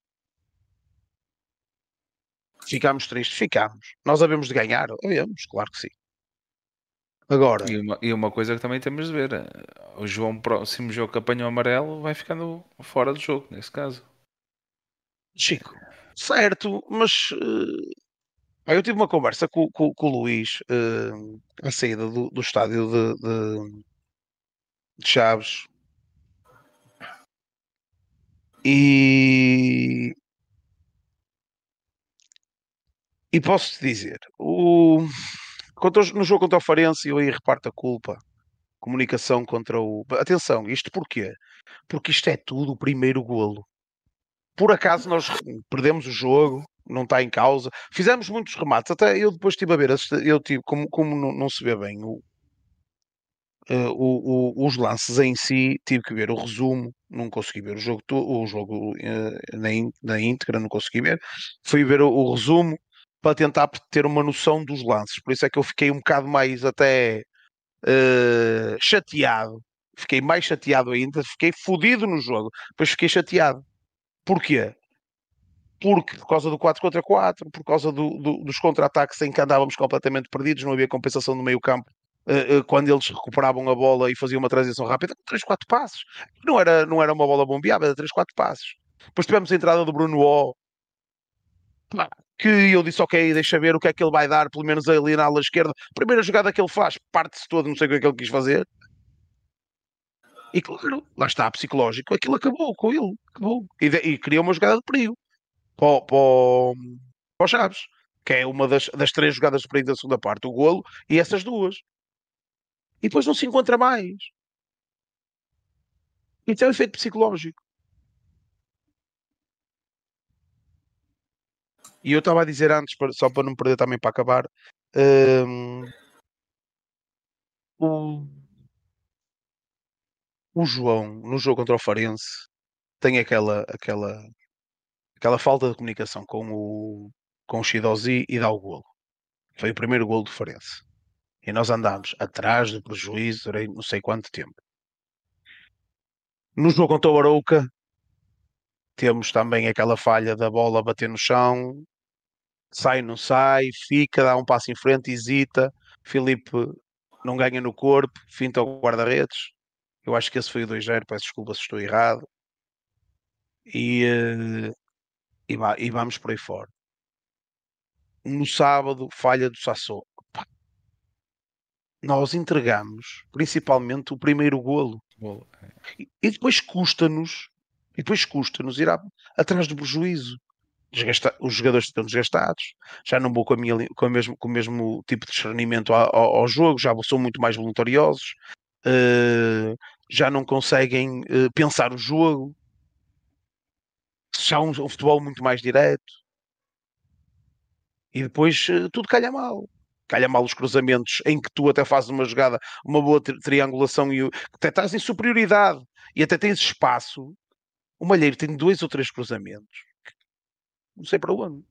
Ficámos tristes? Ficámos. Nós havemos de ganhar? Havemos, claro que sim. Agora. E uma, e uma, coisa que também temos de ver: eh, o João, próximo jogo que apanhou amarelo, vai ficando fora do jogo, nesse caso. Chico, certo, mas uh, eu tive uma conversa com, com- com o Luís uh, à saída do, do estádio de, de- de Chaves e e posso te dizer o, contra no jogo contra o Farense eu aí reparto a culpa comunicação contra o atenção, isto porquê? porque isto é tudo o primeiro golo por acaso nós perdemos o jogo não está em causa. Fizemos muitos remates, até eu depois estive a ver, eu tive, como, como não, não se vê bem o, eh, o- o- os lances em si, tive que ver o resumo, não consegui ver o jogo, o jogo eh, na, ín- na íntegra, não consegui ver. Fui ver o, o resumo para tentar ter uma noção dos lances, por isso é que eu fiquei um bocado mais até eh, chateado. Fiquei mais chateado ainda, fiquei fodido no jogo, depois fiquei chateado. Porquê? porque por causa do 4 contra 4, por causa do- do- dos contra-ataques em que andávamos completamente perdidos, não havia compensação no meio campo. Eh, eh, quando eles recuperavam a bola e faziam uma transição rápida, 3, 4 passos. Não era, não era uma bola bombeada, era 3, 4 passos. Depois tivemos a entrada do Bruno O, que eu disse, ok, deixa ver o que é que ele vai dar, pelo menos ali na ala esquerda. Primeira jogada que ele faz, parte-se todo, não sei o que é que ele quis fazer. E claro, lá está, psicológico, aquilo acabou com ele, acabou. E, e criou uma jogada de perigo para, para, para o Chaves, que é uma das, das três jogadas de perigo da segunda parte, o golo e essas duas. E depois não se encontra mais. Então é um efeito psicológico. E eu estava a dizer antes, só para não perder também para acabar, hum, o, o João, no jogo contra o Farense, tem aquela, aquela, aquela falta de comunicação com o, com o Shidozi e dá o golo. Foi o primeiro golo do Farense. E nós andámos atrás do prejuízo durante não sei quanto tempo. No jogo contra o Arouca, temos também aquela falha da bola bater no chão, sai, não sai, fica, dá um passo em frente, hesita. Filipe não ganha no corpo, finta o guarda-redes. Eu acho que esse foi o 2-0, peço desculpa se estou errado. E, eh, e, e vamos por aí fora. No sábado, falha do Sassou. Nós entregamos principalmente o primeiro golo. Golo. E, e depois custa-nos, e depois custa-nos ir à- atrás do prejuízo. Desgasta- os jogadores estão desgastados, já não vou com, a minha com, a mesmo, com o mesmo tipo de discernimento ao, ao- ao jogo, já são muito mais voluntariosos, eh, já não conseguem eh, pensar o jogo, já um, um futebol muito mais direto. E depois eh, tudo calha mal. Calha mal os cruzamentos em que tu até fazes uma jogada, uma boa tri- triangulação e até estás em superioridade e até tens espaço. O Malheiro tem dois ou três cruzamentos. Não sei para onde.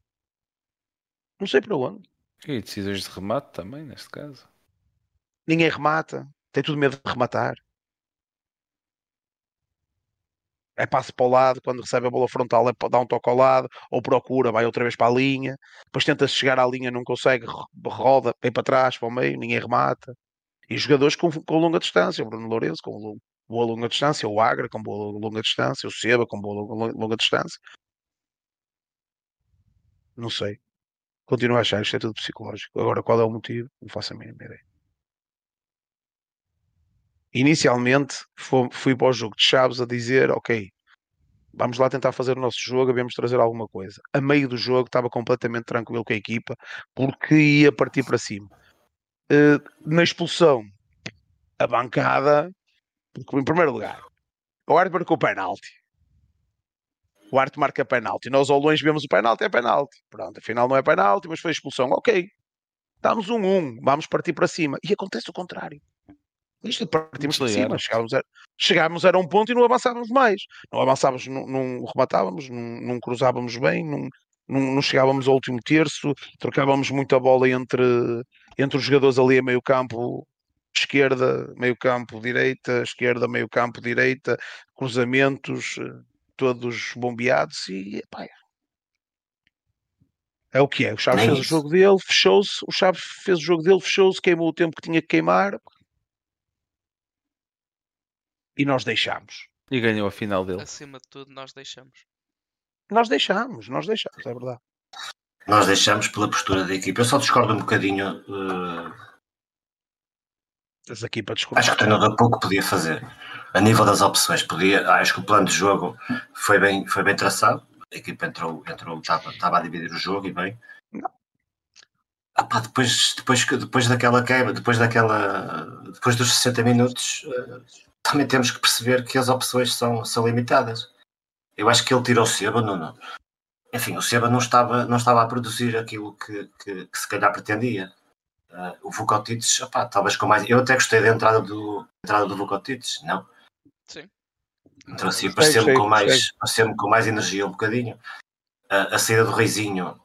Não sei para onde. E decisões de remate também, neste caso. Ninguém remata. Tem tudo medo de rematar. É passo para o lado, quando recebe a bola frontal é dar um toque ao lado, ou procura, vai outra vez para a linha, depois tenta chegar à linha, não consegue, ro- roda, vem para trás, para o meio, ninguém remata. E jogadores com, com longa distância, o Bruno Lourenço com boa longa distância, o Agra com boa longa distância, o Seba com boa longa, longa distância. Não sei. Continuo a achar isto é tudo psicológico. Agora, qual é o motivo? Não faço a mínima ideia. Inicialmente, fo- fui para o jogo de Chaves a dizer: Ok, vamos lá tentar fazer o nosso jogo, devemos trazer alguma coisa. A meio do jogo, estava completamente tranquilo com a equipa, porque ia partir para cima. Eh, na expulsão, a bancada, porque, em primeiro lugar, o árbitro marcou o penalti. O árbitro marca penalti. Nós ao longe vemos o penalti, é penalti. Pronto, afinal não é penalti, mas foi expulsão. Ok, damos um 1, vamos partir para cima. E acontece o contrário. Isto partimos para cima, chegávamos a, chegávamos a um ponto e não avançávamos mais. Não avançávamos, não, não rematávamos, não, não cruzávamos bem, não, não, chegávamos ao último terço, trocávamos muita bola entre, entre os jogadores ali a meio campo, esquerda, meio campo, direita, esquerda, meio campo, direita, cruzamentos, eh, todos bombeados e epá, é o que é. O Chaves Nem fez o jogo dele, fechou-se, o Chaves fez o jogo dele, fechou-se, queimou o tempo que tinha que queimar e nós deixámos. E ganhou a final dele. Acima de tudo, nós deixamos. Nós deixámos, nós deixámos, é verdade. nós deixamos pela postura da equipa. Eu só discordo um bocadinho. Uh, aqui para discordar. Acho que o treinador pouco podia fazer. A nível das opções, podia, acho que o plano de jogo foi bem, foi bem traçado. A equipa entrou, entrou estava, estava a dividir o jogo e bem. Ah, pá, depois, depois, depois daquela quebra, depois daquela. Depois dos 60 minutos, uh, também temos que perceber que as opções são, são limitadas. Eu acho que ele tirou o Seba, não, enfim, o Seba não estava, não estava a produzir aquilo que, que, que se calhar pretendia. Uh, o Vukotics, talvez com mais. Eu até gostei da entrada do, entrada do Vukotics, não? Sim. Então, assim, pareceu-me com, mais, pareceu com mais energia um bocadinho. Uh, a saída do Reizinho,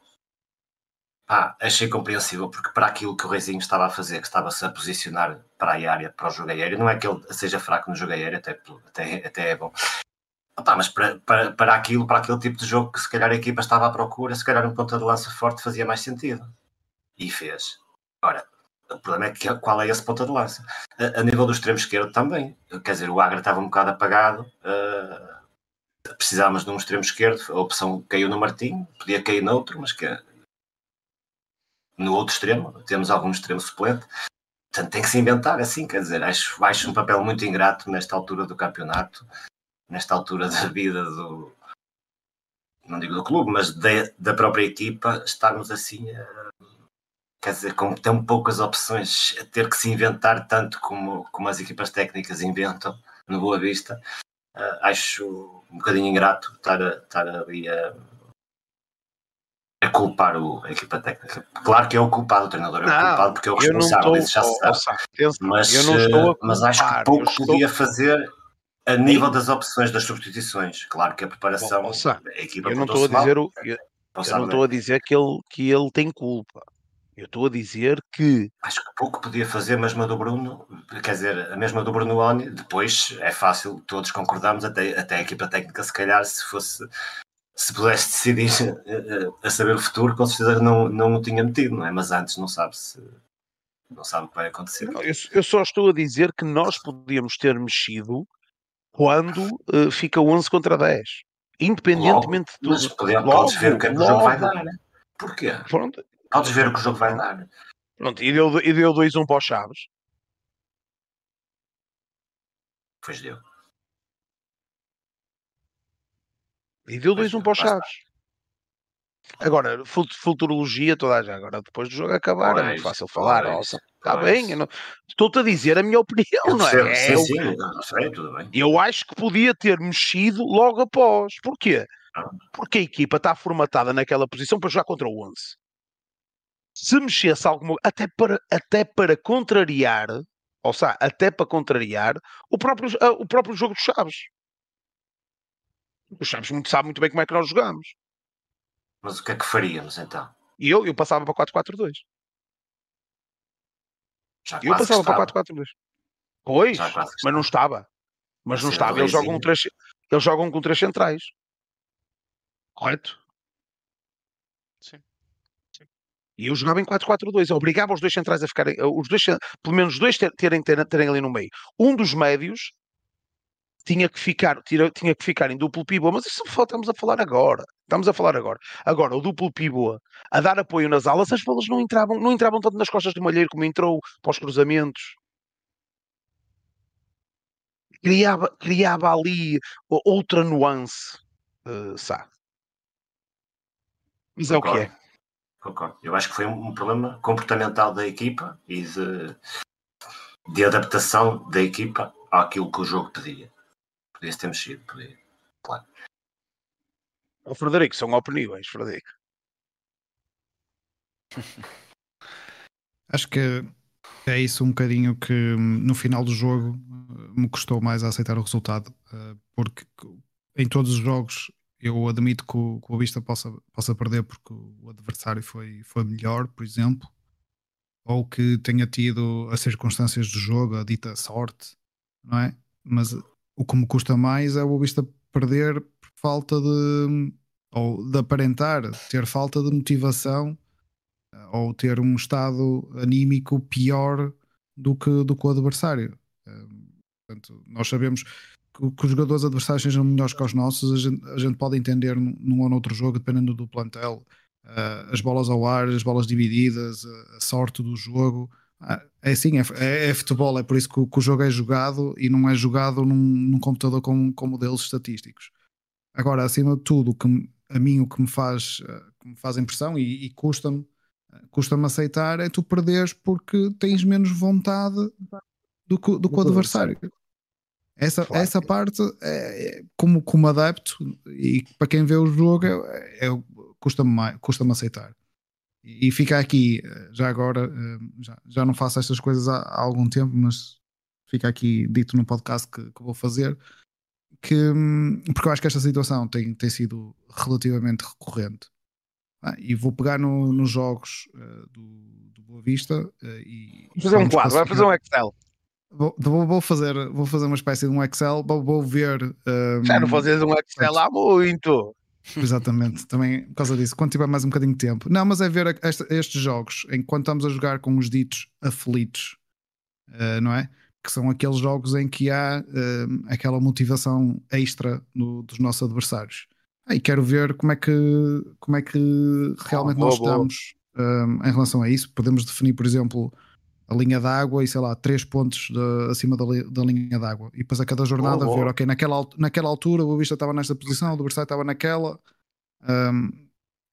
pá, achei compreensível, porque para aquilo que o Reizinho estava a fazer, que estava-se a posicionar para a área, para o jogo aéreo, não é que ele seja fraco no jogo aéreo, até, até, até é bom, Opa, mas para, para, para aquilo, para aquele tipo de jogo que se calhar a equipa estava à procura, se calhar um ponta de lança forte fazia mais sentido. E fez. Ora, o problema é que qual é esse ponta de lança? A, a nível do extremo esquerdo também. Quer dizer, o Agra estava um bocado apagado. Uh, precisávamos de um extremo esquerdo. A opção caiu no Martim, podia cair noutro, mas que no outro extremo, temos algum extremo suplente. Portanto, tem que se inventar assim, quer dizer, acho, acho um papel muito ingrato nesta altura do campeonato nesta altura da vida do não digo do clube, mas da, da própria equipa, estarmos assim a, quer dizer, com tão poucas opções, a ter que se inventar tanto como, como as equipas técnicas inventam no Boa Vista, uh, acho um bocadinho ingrato estar, estar ali a, a culpar o, a equipa técnica. Claro que é o culpado, o treinador é o não, culpado porque é o responsável, isso já se sabe. Mas, mas acho que pouco podia estou... fazer a nível das opções das substituições, claro que a preparação, Bom, a equipa eu não estou a dizer o, eu, eu não estou a dizer que ele, que ele tem culpa. Eu estou a dizer que. Acho que pouco podia fazer a mesma do Bruno, quer dizer, a mesma do Bruno Oni. Depois é fácil, todos concordamos, até, até a equipa técnica, se calhar, se fosse. Se pudesse decidir a, a saber o futuro, com certeza não, não o tinha metido, não é? Mas antes não sabe se. Não sabe o que vai acontecer. Não, eu, eu só estou a dizer que nós podíamos ter mexido quando uh, fica 11 contra 10. Independentemente logo, de tudo. Mas logo, podes ver o que é que o jogo vai dar, né? Porquê? Pronto. Podes ver o que o jogo vai dar. Pronto, e deu 2-1 e deu um para os Chaves. Pois deu. E deu 2-1 um para os Chaves. Agora, futurologia, toda a gente. Agora, depois do jogo acabar, é muito fácil falar. Está bem, não... estou-te a dizer a minha [LAUGHS] opinião, eu não é? Sim, é sim, eu... não sei, tudo bem. Eu acho que podia ter mexido logo após. Porquê? Ah. Porque a equipa está formatada naquela posição para jogar contra o 11. Se mexesse alguma até para, até para contrariar, ou seja, até para contrariar o próprio, o próprio jogo dos Chaves. Os Chaves muito, sabe muito bem como é que nós jogamos. Mas o que é que faríamos então? E eu, eu passava para 4-4-2. Eu passava para 4-4-2. Pois, mas não estava. Mas não estava. Eles jogam, com três, eles jogam com três centrais. Correto? Sim. E eu jogava em 4-4-2. Obrigava os dois centrais a ficarem. Os dois, pelo menos os dois terem, terem, terem ali no meio. Um dos médios tinha que ficar, tinha, tinha que ficar em duplo pivô, mas isso estamos a falar agora. Estamos a falar agora. Agora, o duplo pivô a dar apoio nas alas, as bolas não entravam, não entravam tanto nas costas do Malheiro como entrou para os cruzamentos. Criava, criava ali outra nuance, uh, sabe? Mas é o que é. Concordo. Eu acho que foi um problema comportamental da equipa e de, de adaptação da equipa àquilo que o jogo pedia. Podia-se ter mexido, podia. Claro. O Frederico, são opiniões, Frederico. [LAUGHS] Acho que é isso um bocadinho que no final do jogo me custou mais a aceitar o resultado, eh, porque em todos os jogos eu admito que o, que o Vista possa, possa perder porque o adversário foi, foi melhor, por exemplo, ou que tenha tido as circunstâncias do jogo, a dita sorte, não é? Mas o que me custa mais é o Boa Vista perder por falta de. ou de aparentar ter falta de motivação ou ter um estado anímico pior do que, do que o adversário. Portanto, nós sabemos que, que, os jogadores adversários sejam melhores que os nossos, a gente, a gente pode entender num ou noutro jogo, dependendo do plantel. uh, as bolas ao ar, as bolas divididas, a, a sorte do jogo. Uh, é assim, é, é, é, futebol, é por isso que o, que o, jogo é jogado e não é jogado num, num computador com, com, modelos estatísticos. Agora, acima de tudo, que, a mim o que me faz, uh, que me faz impressão e, e custa-me custa-me aceitar é tu perderes porque tens menos vontade do que, do que o adversário. Essa, claro. essa parte, é, é, como, como adepto, e para quem vê o jogo, é, é, custa-me custa aceitar. E, fica aqui, eh, já agora, eh, já, já não faço estas coisas há, há algum tempo, mas fica aqui dito no podcast que, que vou fazer, que, hum, porque eu acho que esta situação tem, tem sido relativamente recorrente. Ah, e vou pegar no, nos jogos uh, do, do Boa Vista uh, e. Vou fazer um quadro, vai fazer um Excel. Vou, vou, fazer, vou fazer uma espécie de um Excel, vou, vou ver. Um, Já não fazes um Excel há muito. [LAUGHS] Exatamente, também por causa disso, quando tiver mais um bocadinho de tempo. Não, mas é ver esta, estes jogos, enquanto estamos a jogar com os ditos aflitos, uh, não é? Que são aqueles jogos em que há uh, aquela motivação extra no, dos nossos adversários. Ah, e quero ver como é que, como é que realmente oh, boa, nós estamos um, em relação a isso. Podemos definir, por exemplo, a linha d'água e sei lá, três pontos de, acima da, da linha d'água. E depois a cada jornada oh, ver, ok, naquela, naquela altura o Vista estava nesta posição, o adversário estava naquela. Um,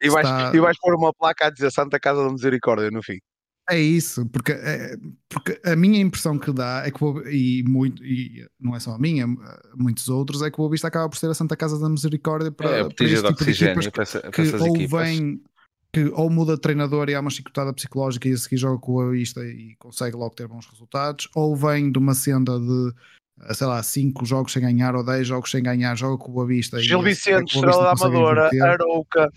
e, vais, está... e vais pôr uma placa a dizer Santa Casa da Misericórdia no fim. É isso, porque, é, porque a minha impressão que dá é que o, e, muito, e não é só a minha, muitos outros, é que o Boa Vista acaba por ser a Santa Casa da Misericórdia para, é, para este tipo de equipas para essa, que, que ou equipas. vem que ou muda de treinador e há uma chicotada psicológica e a seguir joga com o Boa Vista e consegue logo ter bons resultados, ou vem de uma senda de sei lá, 5 jogos sem ganhar ou 10 jogos sem ganhar, joga com o Boa Vista. Gil Vicente, Estrela da Amadora, Arouca,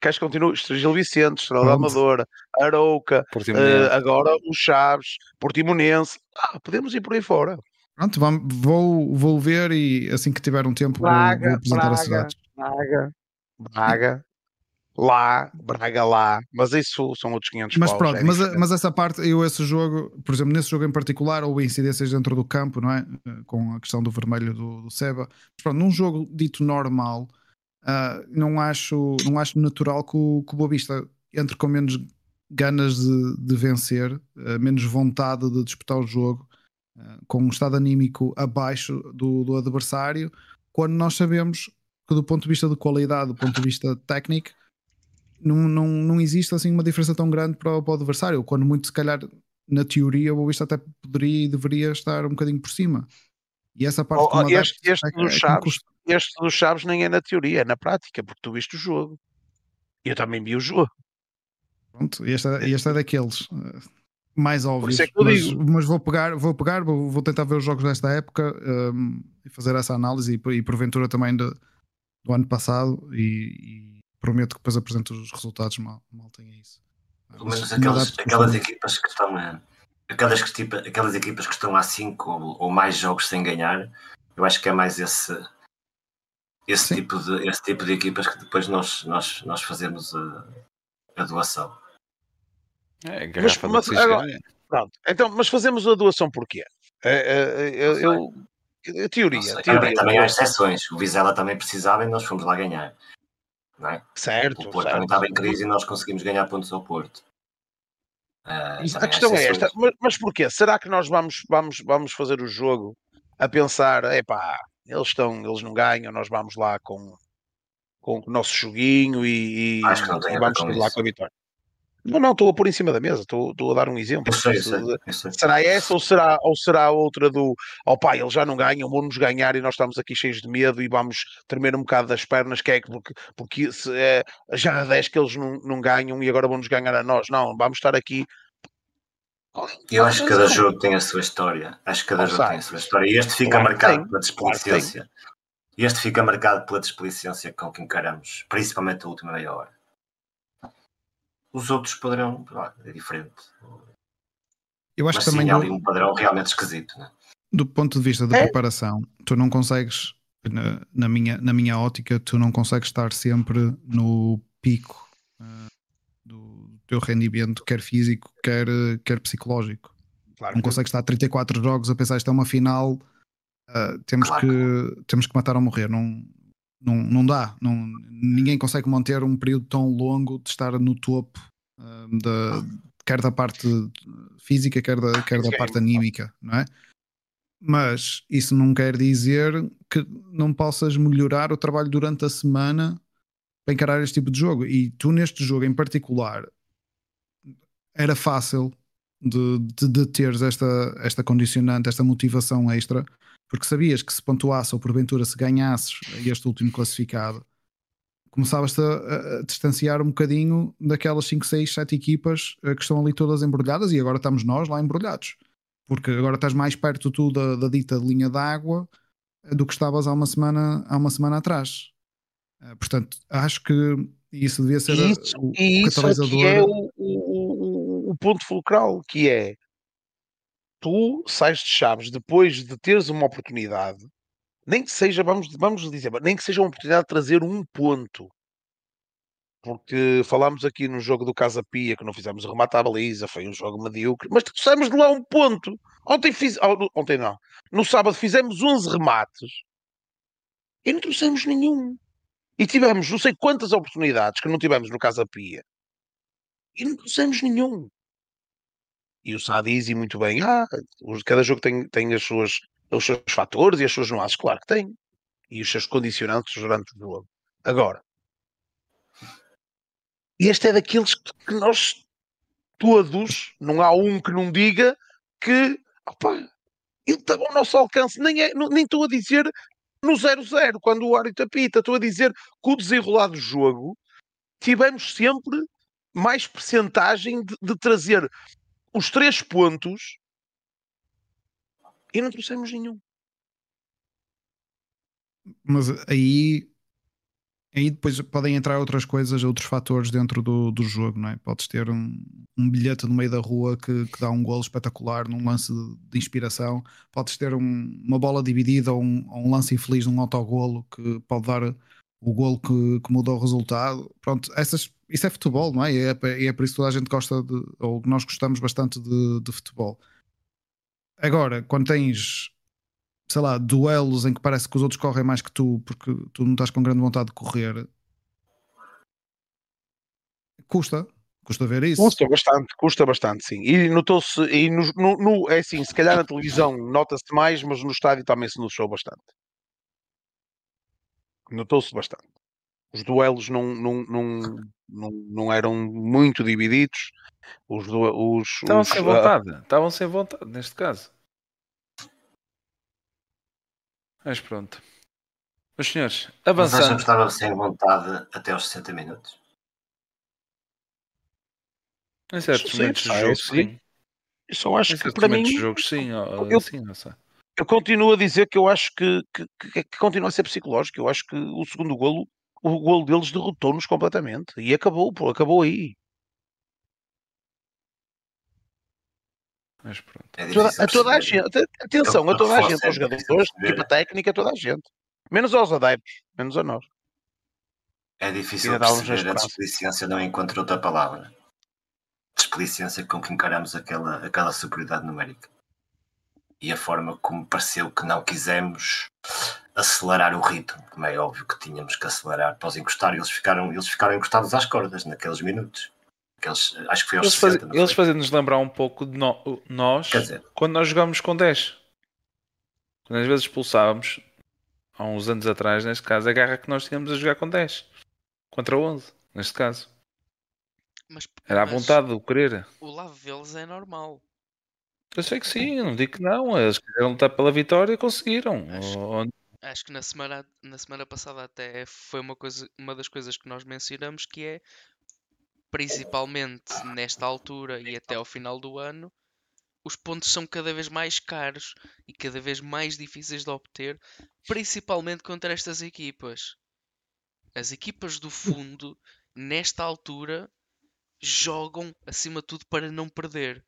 Queres que continue? Gil Vicente, Estrela da Amadora, Arouca, uh, agora o Chaves, Portimonense. Ah, podemos ir por aí fora. Pronto, vamos, vou, vou ver e assim que tiver um tempo Braga, vou, vou apresentar Braga, as cidades. Braga, Braga, lá, Braga lá, mas isso são outros 500 Mas paus, pronto, é mas, mas essa parte, eu esse jogo, por exemplo, nesse jogo em particular, houve incidências dentro do campo, não é? Eh, com a questão do vermelho do, do Seba. Mas pronto, num jogo dito normal, Uh, não, acho, não acho natural que o, que o Boa Vista entre com menos ganas de, de vencer, uh, menos vontade de disputar o jogo, uh, com um estado anímico abaixo do, do, adversário, quando nós sabemos que, do ponto de vista de qualidade, do ponto de vista técnico, não, não, não existe assim uma diferença tão grande para o, para o adversário. Quando muito, se calhar, na teoria, o Boa Vista até poderia e deveria estar um bocadinho por cima. E essa parte oh, oh este, este é, dos é Chaves, este dos Chaves nem é na teoria, é na prática, porque tu viste o jogo. E eu também vi o jogo. Pronto, este, é, este é daqueles uh, mais óbvios. É mas, mas, vou pegar, vou pegar, vou, vou, tentar ver os jogos desta época um, e fazer essa análise e, e porventura também de, do ano passado e, e, prometo que depois apresento os resultados mal, mal tenha isso. Pelo menos aquelas, aquelas equipas que estão aquelas, que, tipo, aquelas equipas que estão há 5 ou, ou, mais jogos sem ganhar, eu acho que é mais esse, esse, tipo, de, esse tipo de equipas que depois nós, nós, nós fazemos a, a doação. É, mas, mas, agora, pronto, então, mas fazemos a doação porquê? É, é, eu, eu, eu, teoria, teoria. Também, também há exceções. O Vizela também precisava e nós fomos lá ganhar. Não é? Certo. O Porto certo. também estava em crise e nós conseguimos ganhar pontos ao Porto. Uh, a questão é esta, mas, mas porquê? Será que nós vamos, vamos, vamos fazer o jogo a pensar, epá, eles estão, eles não ganham, nós vamos lá com, com o nosso joguinho e, e, e vamos lá isso. com a vitória. Não, não, estou a pôr em cima da mesa, estou, estou a dar um exemplo. Eu sei, eu sei, eu sei. Será essa ou será, ou será outra do oh pai, eles já não ganham, vão-nos ganhar e nós estamos aqui cheios de medo e vamos tremer um bocado das pernas, que é porque, porque se, é, já há 10 que eles não, não ganham e agora vão-nos ganhar a nós. Não, vamos estar aqui. Eu acho que cada jogo tem a sua história. Acho que cada jogo tem a sua história. E este fica claro marcado pela desplicência. Claro este fica marcado pela desplicência com que encaramos, principalmente a última meia hora. Os outros poderão, é diferente. Eu acho Mas que também sim, há ali um padrão realmente esquisito. Né? Do ponto de vista da é? preparação, tu não consegues, na, na, minha, na minha ótica, tu não consegues estar sempre no pico uh, do teu rendimento, quer físico, quer, quer psicológico. Claro não consegues estar 34 jogos a pensar isto é uma final, uh, temos, claro. que, temos que matar ou morrer. Não, Não, não dá. Não, ninguém consegue manter um período tão longo de estar no topo uh, da, quer da parte física, quer da, quer da parte anímica, não é? Mas isso não quer dizer que não possas melhorar o trabalho durante a semana para encarar este tipo de jogo. E tu, neste jogo em particular, era fácil de, de, de teres esta, esta condicionante, esta motivação extra, porque sabias que se pontuasse ou porventura se ganhasses este último classificado, começavas-te a, a, distanciar um bocadinho daquelas 5, 6, 7 equipas eh, que estão ali todas embrulhadas e agora estamos nós lá embrulhados. Porque agora estás mais perto tu da, da dita linha d'água eh, do que estavas há uma semana, há uma semana atrás. Uh, portanto, acho que isso devia ser isso, o, e o isso catalisador. é o, o, o, ponto fulcral, que é tu sais de chaves depois de teres uma oportunidade, nem que seja, vamos, vamos dizer, nem que seja uma oportunidade de trazer um ponto. Porque falámos aqui no jogo do Casa Pia que não fizemos o remate à baliza, foi um jogo medíocre, mas trouxemos de lá um ponto. Ontem fiz, ontem não, no sábado fizemos 11 remates e não trouxemos nenhum. E tivemos não sei quantas oportunidades que não tivemos no Casa Pia e não trouxemos nenhum. E o Sá diz e muito bem: ah, cada jogo tem, tem as suas, os seus fatores e as suas nuances. Claro que tem. E os seus condicionantes durante o jogo. Agora, este é daqueles que nós todos, não há um que não diga que opa, ele estava ao nosso alcance. Nem, é, nem estou a dizer no 0-0, quando o árbitro apita, estou a dizer que o desenrolar do jogo tivemos sempre mais percentagem de, de trazer os três pontos e não trouxemos nenhum. Mas aí aí depois podem entrar outras coisas, outros fatores dentro do, do jogo, não é? Podes ter um, um bilhete no meio da rua que, que dá um golo espetacular num lance de, de inspiração, podes ter um, uma bola dividida ou um, um, lance infeliz num autogolo que pode dar o golo que, que muda o resultado. Pronto, essas, isso é futebol, não é? E é, é, por isso que toda a gente gosta de, ou nós gostamos bastante de, de futebol. Agora, quando tens sei lá, duelos em que parece que os outros correm mais que tu porque tu não estás com grande vontade de correr, custa. Custa ver isso. Custa bastante, custa bastante, sim. E notou-se, e no, no, no, é assim, se calhar na televisão nota-se mais, mas no estádio também se notou bastante. Notou-se bastante. Os duelos não, não, não, não, não eram muito divididos. Os, os, estavam os, sem vontade, estavam sem vontade neste caso. Mas pronto. Meus senhores, avançando. Mas acham que estava sem vontade até aos 60 minutos? Em certos momentos do jogo, sim. Eu só acho em que para mim. jogos, sim, eu, sim, não sei. Eu continuo a dizer que eu acho que, que, que, que continua a ser psicológico. Eu acho que o segundo golo, o golo deles derrotou-nos completamente. E acabou, pô, acabou aí. Mas pronto. É toda, a toda a gente, atenção, a toda a gente, aos jogadores, equipa técnica, a toda a gente. Menos aos adeptos, menos a nós. É difícil perceber a desplicência, não encontro outra palavra. Desplicência com que encaramos aquela, aquela superioridade numérica. E a forma como pareceu que não quisemos acelerar o ritmo, como é óbvio que tínhamos que acelerar para os encostar, e eles ficaram, eles ficaram encostados às cordas naqueles minutos. Aqueles, acho que foi aos eles 60, faz, Eles fazem-nos lembrar um pouco de no, nós dizer, quando nós jogávamos com 10. Quando às vezes expulsávamos, há uns anos atrás, neste caso, a garra que nós tínhamos a jogar com 10 contra 11, neste caso. Mas, Era à vontade do querer. O lado deles é normal. Eu sei que sim, não digo que não. Eles quiseram lutar pela vitória e conseguiram. Acho, acho que na semana, na semana passada até foi uma, coisa, uma das coisas que nós mencionamos que é principalmente nesta altura e até ao final do ano, os pontos são cada vez mais caros e cada vez mais difíceis de obter, principalmente contra estas equipas. As equipas do fundo, nesta altura, jogam acima de tudo para não perder.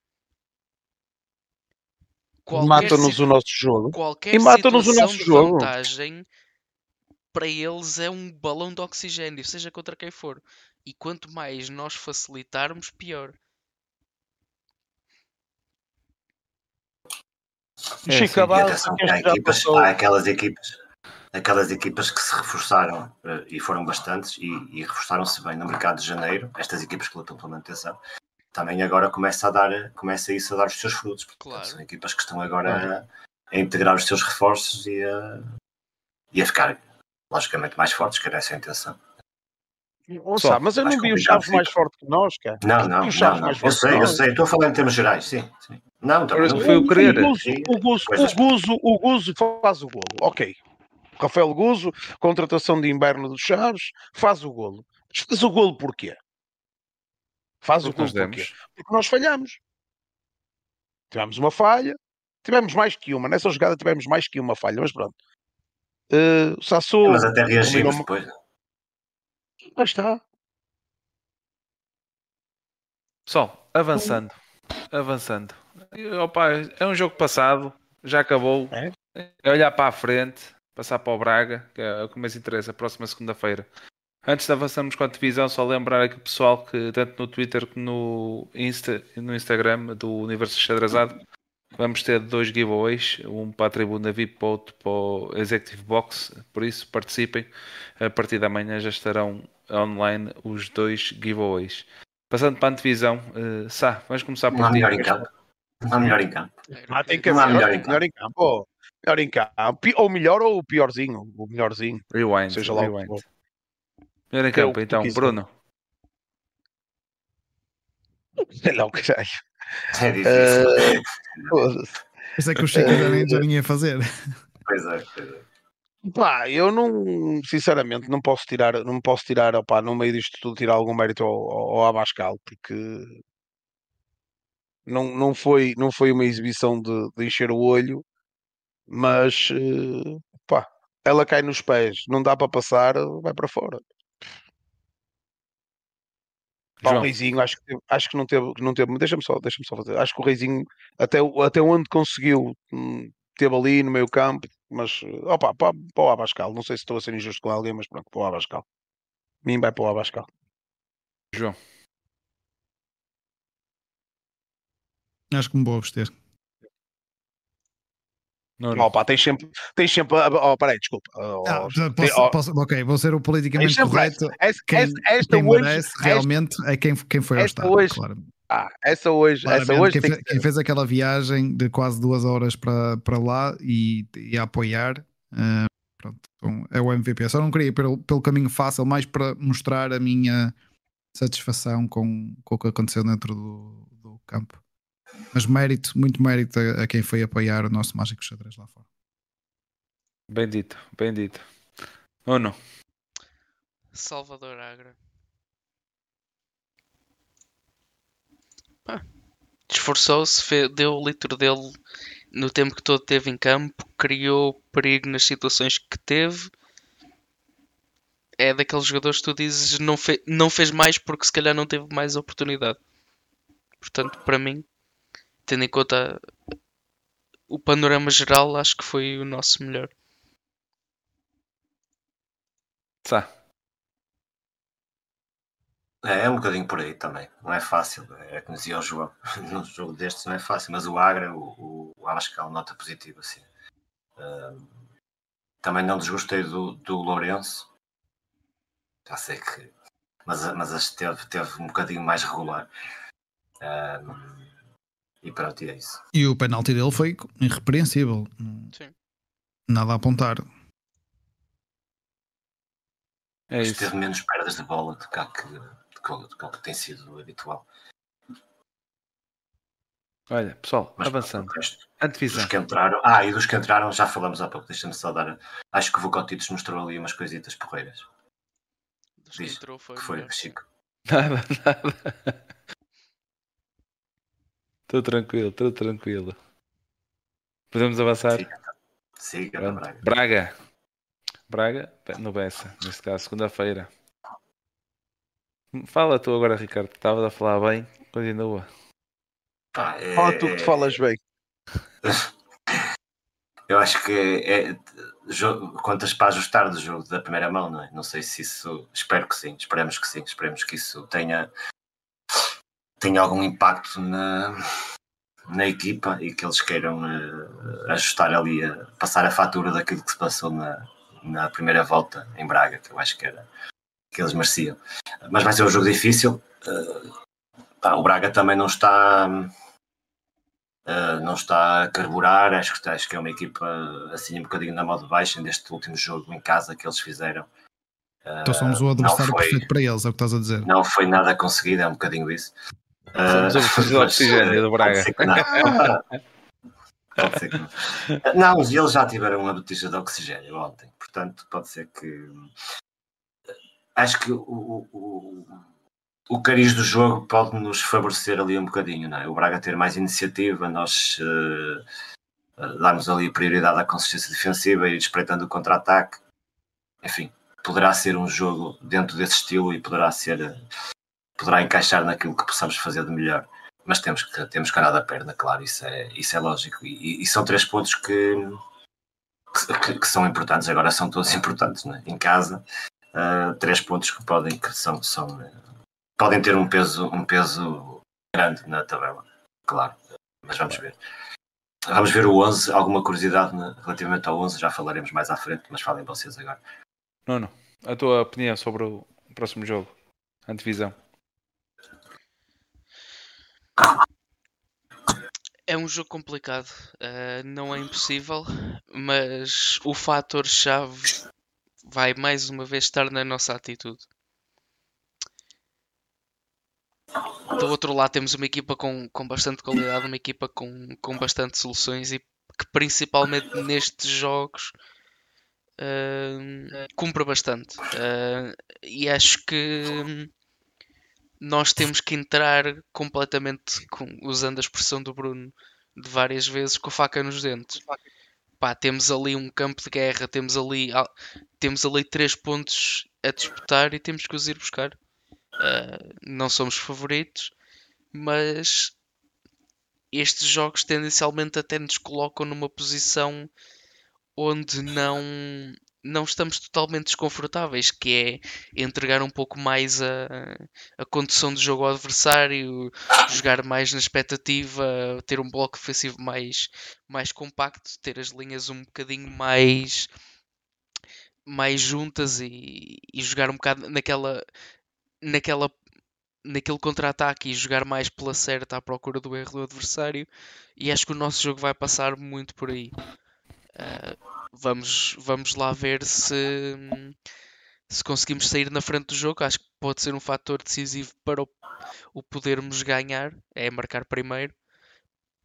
Matam-nos o nosso jogo. Qualquer e matam-nos o nosso jogo. vantagem para eles é um balão de oxigênio, seja contra quem for. E quanto mais nós facilitarmos, pior. É, Chico, há, equipas, há aquelas equipas aquelas equipas que se reforçaram uh, e foram bastantes e, e reforçaram-se bem no mercado de janeiro, estas equipas que lutam pela manutenção, também agora começa a dar, começa isso a dar os seus frutos. Claro. São equipas que estão agora a, a, integrar os seus reforços e a, e a ficar logicamente mais fortes, que era essa a intenção. Ouça, mas eu não vi o Chaves mais forte que nós, cara. Não, não, não, não. eu sei, eu sei, estou a falar em termos gerais, sim. sim. Não, também não foi o querer. O Guzo, o, Guzo, o, Guzo, o Guzo faz o golo, ok. Rafael Guzo, contratação de inverno dos Chaves, faz o golo. Faz o golo porquê? Faz Porque o golo porquê? Porque nós falhamos. Tivemos uma falha, tivemos mais que uma. Nessa jogada tivemos mais que uma falha, mas pronto. Uh, o Sassou. Mas até reagimos depois. Lá está. Pessoal, avançando. Avançando. Opa, é um jogo passado, já acabou. É? é olhar para a frente, passar para o Braga, que é o que mais interessa, próxima segunda-feira. Antes de avançarmos com a divisão, só lembrar aqui o pessoal que tanto no Twitter como no, Insta, no Instagram do Universo Xadrezado vamos ter dois giveaways, um para a tribuna VIP e outro para o Executive Box, por isso participem. A partir da manhã já estarão online os dois giveaways. Passando para a divisão, uh, Sá, vamos começar por Não melhor em campo. Não melhor em campo. Ah, tem que haver melhor, melhor em campo. Ou, melhor em campo. Ou melhor ou o piorzinho. O melhorzinho. Rewind. Seja lá rewind. Melhor em campo, então, Bruno. Sei lá o que caralho. [LAUGHS] É difícil. Uh, Isso é que o Chico já nem, já ia fazer. Pois é, pois é. Pá, eu não, sinceramente, não posso tirar, não posso tirar, opá, no meio disto tudo, tirar algum mérito ao, ao Abascal, porque não, não, foi, não foi uma exibição de, de encher o olho, mas uh, pá, ela cai nos pés, não dá para passar, vai para fora. Pá, o Reizinho, acho que, acho que não teve, não teve deixa-me só, deixa só fazer. Acho que o Reizinho, até, até onde conseguiu, hum, teve ali no meio campo, mas opa, para, para o Abascal. Não sei se estou a ser injusto com alguém, mas pronto, para o Abascal. Mim vai para o Abascal. João. Acho que me vou abster. Não, não. Opa, tens sempre, tens sempre, oh, peraí, desculpa. Oh, ah, posso, oh, posso, ok, vou ser o politicamente correto. Esta, quem, esta quem hoje, merece realmente esta, é quem, quem foi ao estádio, hoje, claro. Ah, essa hoje, essa hoje quem, fez, quem, fez, aquela viagem de quase duas horas para, para lá e, e a apoiar, uh, pronto, então é o MVP. Eu só não queria ir pelo, pelo caminho fácil, mais para mostrar a minha satisfação com, com o que aconteceu dentro do, do campo. Mas mérito, muito mérito a, a, quem foi apoiar o nosso mágico xadrez lá fora. Bendito, bendito. Ou não? Salvador Agra. Esforçou-se, deu o litro dele no tempo que todo teve em campo, criou perigo nas situações que teve. É daqueles jogadores que tu dizes não, fe não fez mais porque se calhar não teve mais oportunidade. Portanto, para mim, tendo em conta o panorama geral, acho que foi o nosso melhor. Tá. É, é um bocadinho por aí também. Não é fácil. É como dizia o João. [LAUGHS] Num jogo destes não é fácil. Mas o Agra, o, o Abascal, nota positiva, assim. Uh, também não desgostei do, do Lourenço. Já sei que. Mas, mas teve, teve um bocadinho mais regular. Uh, e pronto, e é isso. E o penalti dele foi irrepreensível. Sim. Nada a apontar. É isso. Teve menos perdas de bola do que, que, do que, do que tem sido habitual. Olha, pessoal, Mas, avançando. Antevisão. Dos que entraram, ah, e dos que entraram já falamos há pouco, deixa-me só dar. Acho que o Vocotitos mostrou ali umas coisitas porreiras. Dos que entrou foi, que foi Chico. Nada, [LAUGHS] nada. Estou tranquilo, estou tranquilo. Podemos avançar? Siga, Siga Braga. Braga. Braga, no Bessa, neste caso, segunda-feira. Fala tu agora, Ricardo. Estavas a falar bem, continua. Ah, é... Fala tu que te falas bem. [LAUGHS] Eu acho que é, é contas para ajustar do jogo da primeira mão, não é? Não sei se isso. Espero que sim, esperemos que sim, esperemos que isso tenha tenha algum impacto na, na equipa e que eles queiram uh, ajustar ali, a, passar a fatura daquilo que se passou na, na primeira volta em Braga, que eu acho que era que eles mereciam. Mas vai ser um jogo difícil. Uh, pá, o Braga também não está uh, não está a carburar. Acho que, acho que é uma equipa assim um bocadinho na moda baixa deste último jogo em casa que eles fizeram. Então somos o adversário foi, perfeito para eles, é o que estás a dizer. Não foi nada conseguido, é um bocadinho isso. Somos uh, o oxigênio do Braga. Pode ser que não. Não, mas eles já tiveram uma botija de oxigênio ontem, portanto, pode ser que. Acho que o, o, o cariz do jogo pode nos favorecer ali um bocadinho, não é? O Braga ter mais iniciativa, nós uh, darmos ali prioridade à consistência defensiva e espreitando o contra-ataque. Enfim, poderá ser um jogo dentro desse estilo e poderá ser. Poderá encaixar naquilo que possamos fazer de melhor mas temos que temos que andar da perna, claro, isso é, isso é lógico. E, e são três pontos que, que, que, são importantes, agora são todos [LAUGHS] importantes, né? em casa, uh, três pontos que podem, que são, são, podem ter um peso, um peso grande na tabela, claro, mas vamos ver. Vamos ver o 11, alguma curiosidade relativamente ao 11, já falaremos mais à frente, mas falem vocês agora. Não. A tua opinião sobre o próximo jogo, antevisão. É um jogo complicado, uh, não é impossível, mas o fator-chave vai mais uma vez estar na nossa atitude. Do outro lado temos uma equipa com, com bastante qualidade, uma equipa com, com bastante soluções e que principalmente nestes jogos uh, cumpre bastante. Uh, e acho que nós temos que entrar completamente, com, usando a expressão do Bruno de várias vezes, com a faca nos dentes. Pá, temos ali um campo de guerra, temos ali, temos ali três pontos a disputar e temos que os ir buscar. Uh, não somos favoritos, mas estes jogos tendencialmente até nos colocam numa posição onde não não estamos totalmente desconfortáveis, que é entregar um pouco mais a, a condução do jogo ao adversário, jogar mais na expectativa, ter um bloco ofensivo mais, mais compacto, ter as linhas um bocadinho mais mais juntas e, e jogar um bocado naquela naquela naquele contra-ataque e jogar mais pela certa à procura do erro do adversário e acho que o nosso jogo vai passar muito por aí. Vamos, vamos lá ver se, se conseguimos sair na frente do jogo. Acho que pode ser um fator decisivo para o, o podermos ganhar, é marcar primeiro,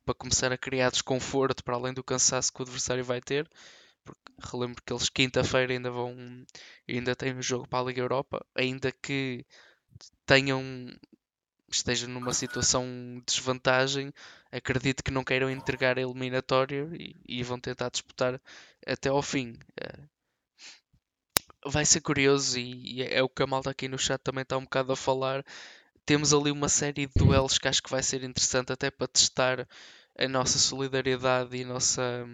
para começar a criar desconforto para além do cansaço que o adversário vai ter. Porque relembro que eles quinta-feira ainda vão ainda têm um jogo para a Liga Europa, ainda que tenham esteja numa situação de desvantagem, acredito que não queiram entregar a eliminatória e, e vão tentar disputar até ao fim. Eh, vai ser curioso e, e é o que a malta aqui no chat também está um bocado a falar. Temos ali uma série de duelos que acho que vai ser interessante até para testar a nossa solidariedade e a nossa,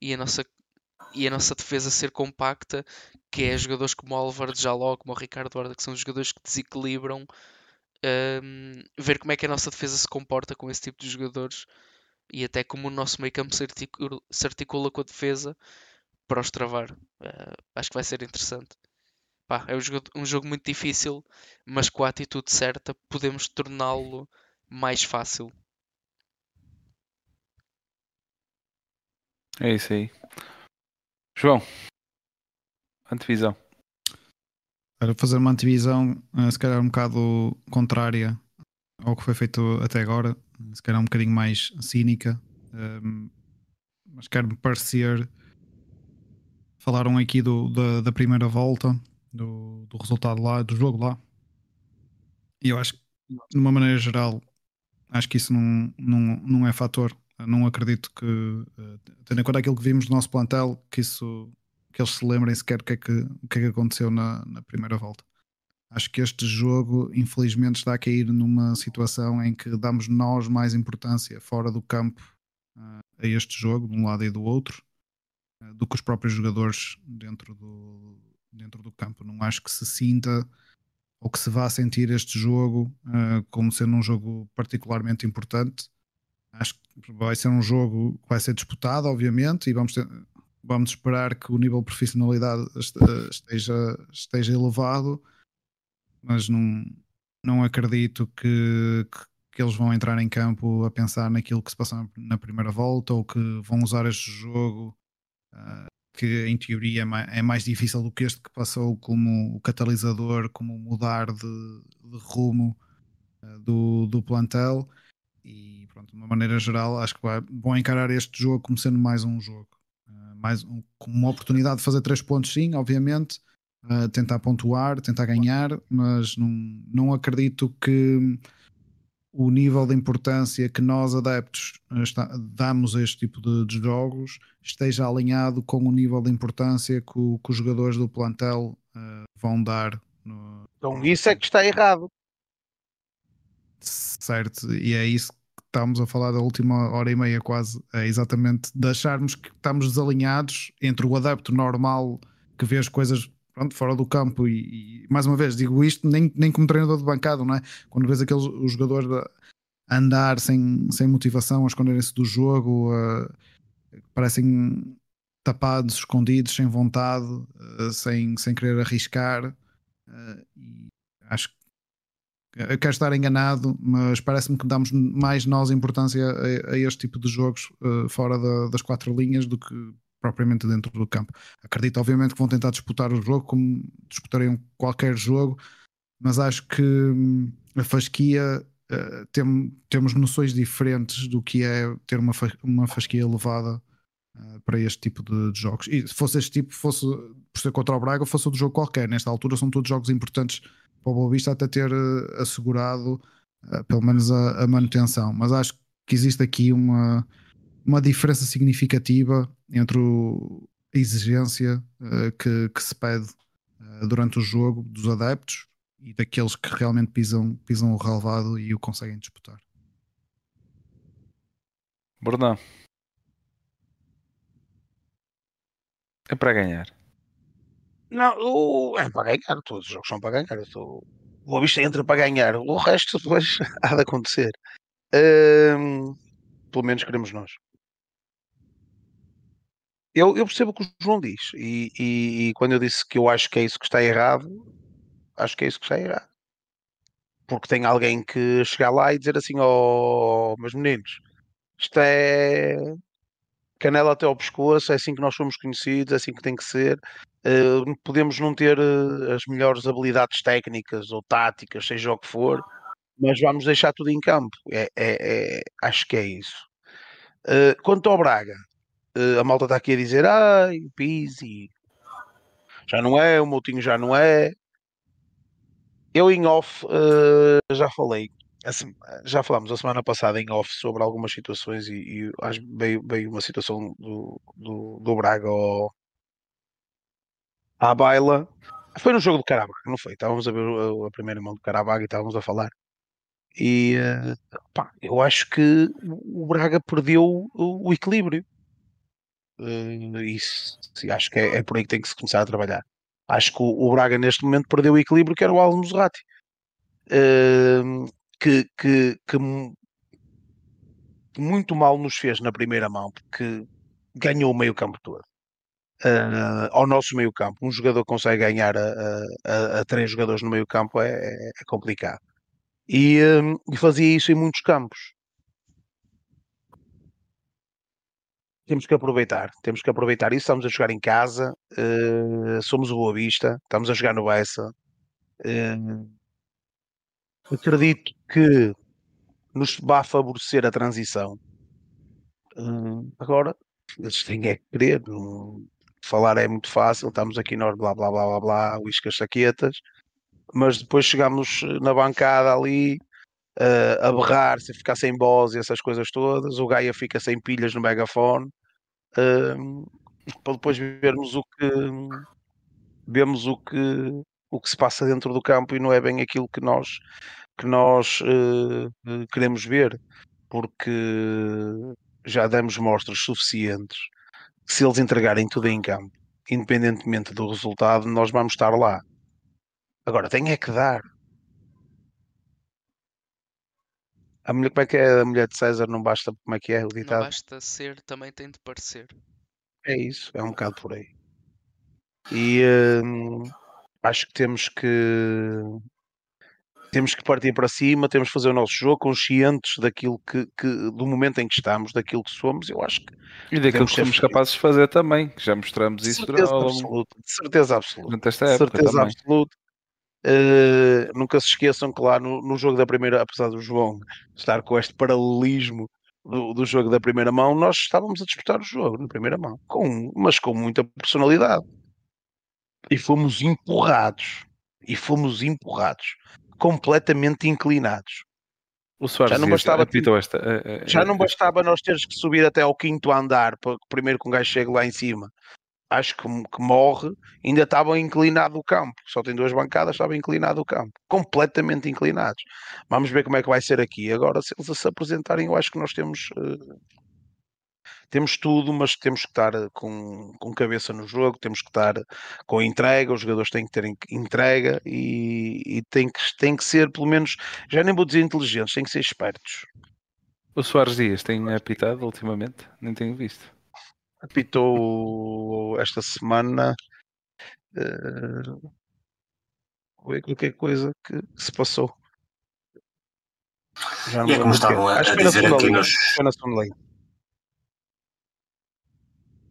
e a nossa, e a nossa defesa ser compacta, que é jogadores como o Álvaro de Jaló, como o Ricardo Arda, que são jogadores que desequilibram um, ver como é que a nossa defesa se comporta com esse tipo de jogadores e até como o nosso meio campo se articula, se articula com a defesa para os travar. Uh, acho que vai ser interessante. Pá, é um jogo, um jogo muito difícil, mas com a atitude certa podemos torná-lo mais fácil. É isso aí. João, antevisão. Para fazer uma antivisão, eh, se calhar um bocado contrária ao que foi feito até agora, se calhar um bocadinho mais cínica, ehm, mas quero-me parecer. Falaram aqui do, da, da primeira volta, do, do resultado lá, do jogo lá. E eu acho que, de uma maneira geral, acho que isso não, não, não é fator. Não acredito que, eh, tendo em conta aquilo que vimos do nosso plantel, que isso que eles se lembrem sequer o que é que, que, é que aconteceu na, na primeira volta. Acho que este jogo, infelizmente, está a cair numa situação em que damos nós mais importância fora do campo uh, a este jogo, de um lado e do outro, uh, do que os próprios jogadores dentro do, dentro do campo. Não acho que se sinta ou que se vá sentir este jogo uh, como sendo um jogo particularmente importante. Acho que vai ser um jogo que vai ser disputado, obviamente, e vamos ter, vamos esperar que o nível de profissionalidade esteja, esteja elevado, mas não, não acredito que, que, que, eles vão entrar em campo a pensar naquilo que se passou na primeira volta ou que vão usar este jogo uh, que em teoria é mais difícil do que este que passou como o catalisador, como mudar de, de rumo uh, do, do plantel. E pronto, de uma maneira geral acho que vai, vão encarar este jogo como sendo mais um jogo mais um, uma oportunidade de fazer três pontos sim, obviamente uh, tentar pontuar, tentar ganhar, mas não, não acredito que o nível de importância que nós adeptos está, damos a este tipo de, de, jogos esteja alinhado com o nível de importância que, o, que os jogadores do plantel uh, vão dar. No... Então isso é que está errado. Certo, e é isso que estamos a falar da última hora e meia quase, é exatamente de acharmos que estamos desalinhados entre o adepto normal que vê as coisas pronto, fora do campo e, e, mais uma vez digo isto nem, nem como treinador de bancada, não é? Quando vês aqueles os jogadores a andar sem, sem motivação, a esconderem-se do jogo, uh, parecem tapados, escondidos, sem vontade, uh, sem, sem querer arriscar. Uh, e acho que eu quero estar enganado, mas parece-me que damos mais nós importância a, a este tipo de jogos fora da, das quatro linhas do que propriamente dentro do campo. Acredito, obviamente, que vão tentar disputar o jogo como disputariam qualquer jogo, mas acho que hum, a fasquia uh, tem, temos noções diferentes do que é ter uma, uma fasquia elevada uh, para este tipo de, de, jogos. E se fosse este tipo, fosse por ser contra o Braga, fosse outro jogo qualquer. Nesta altura são todos jogos importantes para o Boa Vista até ter uh, assegurado pelo menos a, a manutenção. Mas acho que existe aqui uma uma diferença significativa entre o, a exigência uh, que, que, se pede uh, durante o jogo dos adeptos e daqueles que realmente pisam, pisam o relevado e o conseguem disputar. Bruno. É para ganhar. Não, é para ganhar. Todos os jogos são para ganhar. O Boa Vista entra para ganhar. O resto [LAUGHS] depois há de acontecer. pelo menos queremos nós. Eu, eu percebo o que o João diz, e, e, e quando eu disse que eu acho que é isso que está errado, acho que é isso que está errado. Porque tem alguém que chegar lá e dizer assim: Oh, meus meninos, isto é canela até ao pescoço, é assim que nós somos conhecidos, é assim que tem que ser. Podemos não ter uh, as melhores habilidades técnicas ou táticas, seja o que for, mas vamos deixar tudo em campo. É, é, é acho que é isso. Uh, quanto ao Braga, uh, a malta está aqui a dizer, ai, o Pizzi já não é, o Moutinho já não é. Eu em off já falei, já falámos a semana passada em off sobre algumas situações e, e veio, veio uma situação do, do, do Braga ao, à baila. Foi no jogo do Carabag, não foi? Estávamos a ver a, primeira mão do Carabag e estávamos a falar. E uh, pá, eu acho que o Braga perdeu o, equilíbrio. Isso acho que é, é, por aí que tem que se começar a trabalhar. Acho que o, Braga neste momento perdeu o equilíbrio que era o Alves Musrati. Uh, que, que, que, muito mal nos fez na primeira mão, porque ganhou o meio campo todo. Uh, ao nosso meio campo, um jogador consegue ganhar a, a, a três jogadores no meio campo é, é, é complicado. E, e fazia isso em muitos campos. temos que aproveitar, temos que aproveitar isso. Estamos a jogar em casa, uh, somos o Boa Vista, estamos a jogar no Bessa. Uh, acredito que nos vai favorecer a transição. Uh, agora, eles têm é que querer. Falar é muito fácil, estamos aqui nós, blá blá blá blá blá, uíscas saquetas, mas depois chegamos na bancada ali. Uh, a berrar, se ficar sem voz e essas coisas todas, o Gaia fica sem pilhas no megafone, para depois vermos o que vemos o que o que se passa dentro do campo e não é bem aquilo que nós que nós uh, queremos ver porque já damos mostras suficientes se eles entregarem tudo em campo independentemente do resultado nós vamos estar lá agora tem é que dar A mulher, como é que é a mulher de César? Não basta, como é que é o Não basta ser, também tem de parecer. É isso, é um bocado por aí. E hum, acho que temos que temos que partir para cima, temos que fazer o nosso jogo conscientes daquilo que, que do momento em que estamos, daquilo que somos. Eu acho que E daquilo que somos capazes de fazer também, que já mostramos de isso certeza ao longo absoluta, de certeza absoluta. De certeza também. absoluta. Eh, nunca se esqueçam que lá no, no jogo da primeira, apesar do João estar com este paralelismo do, do jogo da primeira mão, nós estávamos a disputar o jogo na primeira mão, com, mas com muita personalidade. E fomos empurrados. E fomos empurrados. Completamente inclinados. O Soares Já não bastava apitou esta. eh, eh, Já não eh, bastava nós teres que subir até ao quinto andar para que primeiro que um gajo chegue lá em cima. Acho que, que morre, ainda estava inclinado o campo. Só tem duas bancadas, estava inclinado o campo. Completamente inclinados. Vamos ver como é que vai ser aqui. Agora, se eles se apresentarem, eu acho que nós temos. eh, temos tudo, mas temos que estar eh, com, com cabeça no jogo, temos que estar com entrega, os jogadores têm que ter en- entrega e, e tem, que, tem que ser, pelo menos, já nem vou dizer inteligentes, têm que ser espertos. O Soares Dias tem apitado ultimamente? Nem tenho visto. apitou [LAUGHS] esta semana eh, foi qualquer coisa que se passou. Já E me é como estavam a, Acho a que foi na dizer segunda aqui nos. Foi na segunda liga.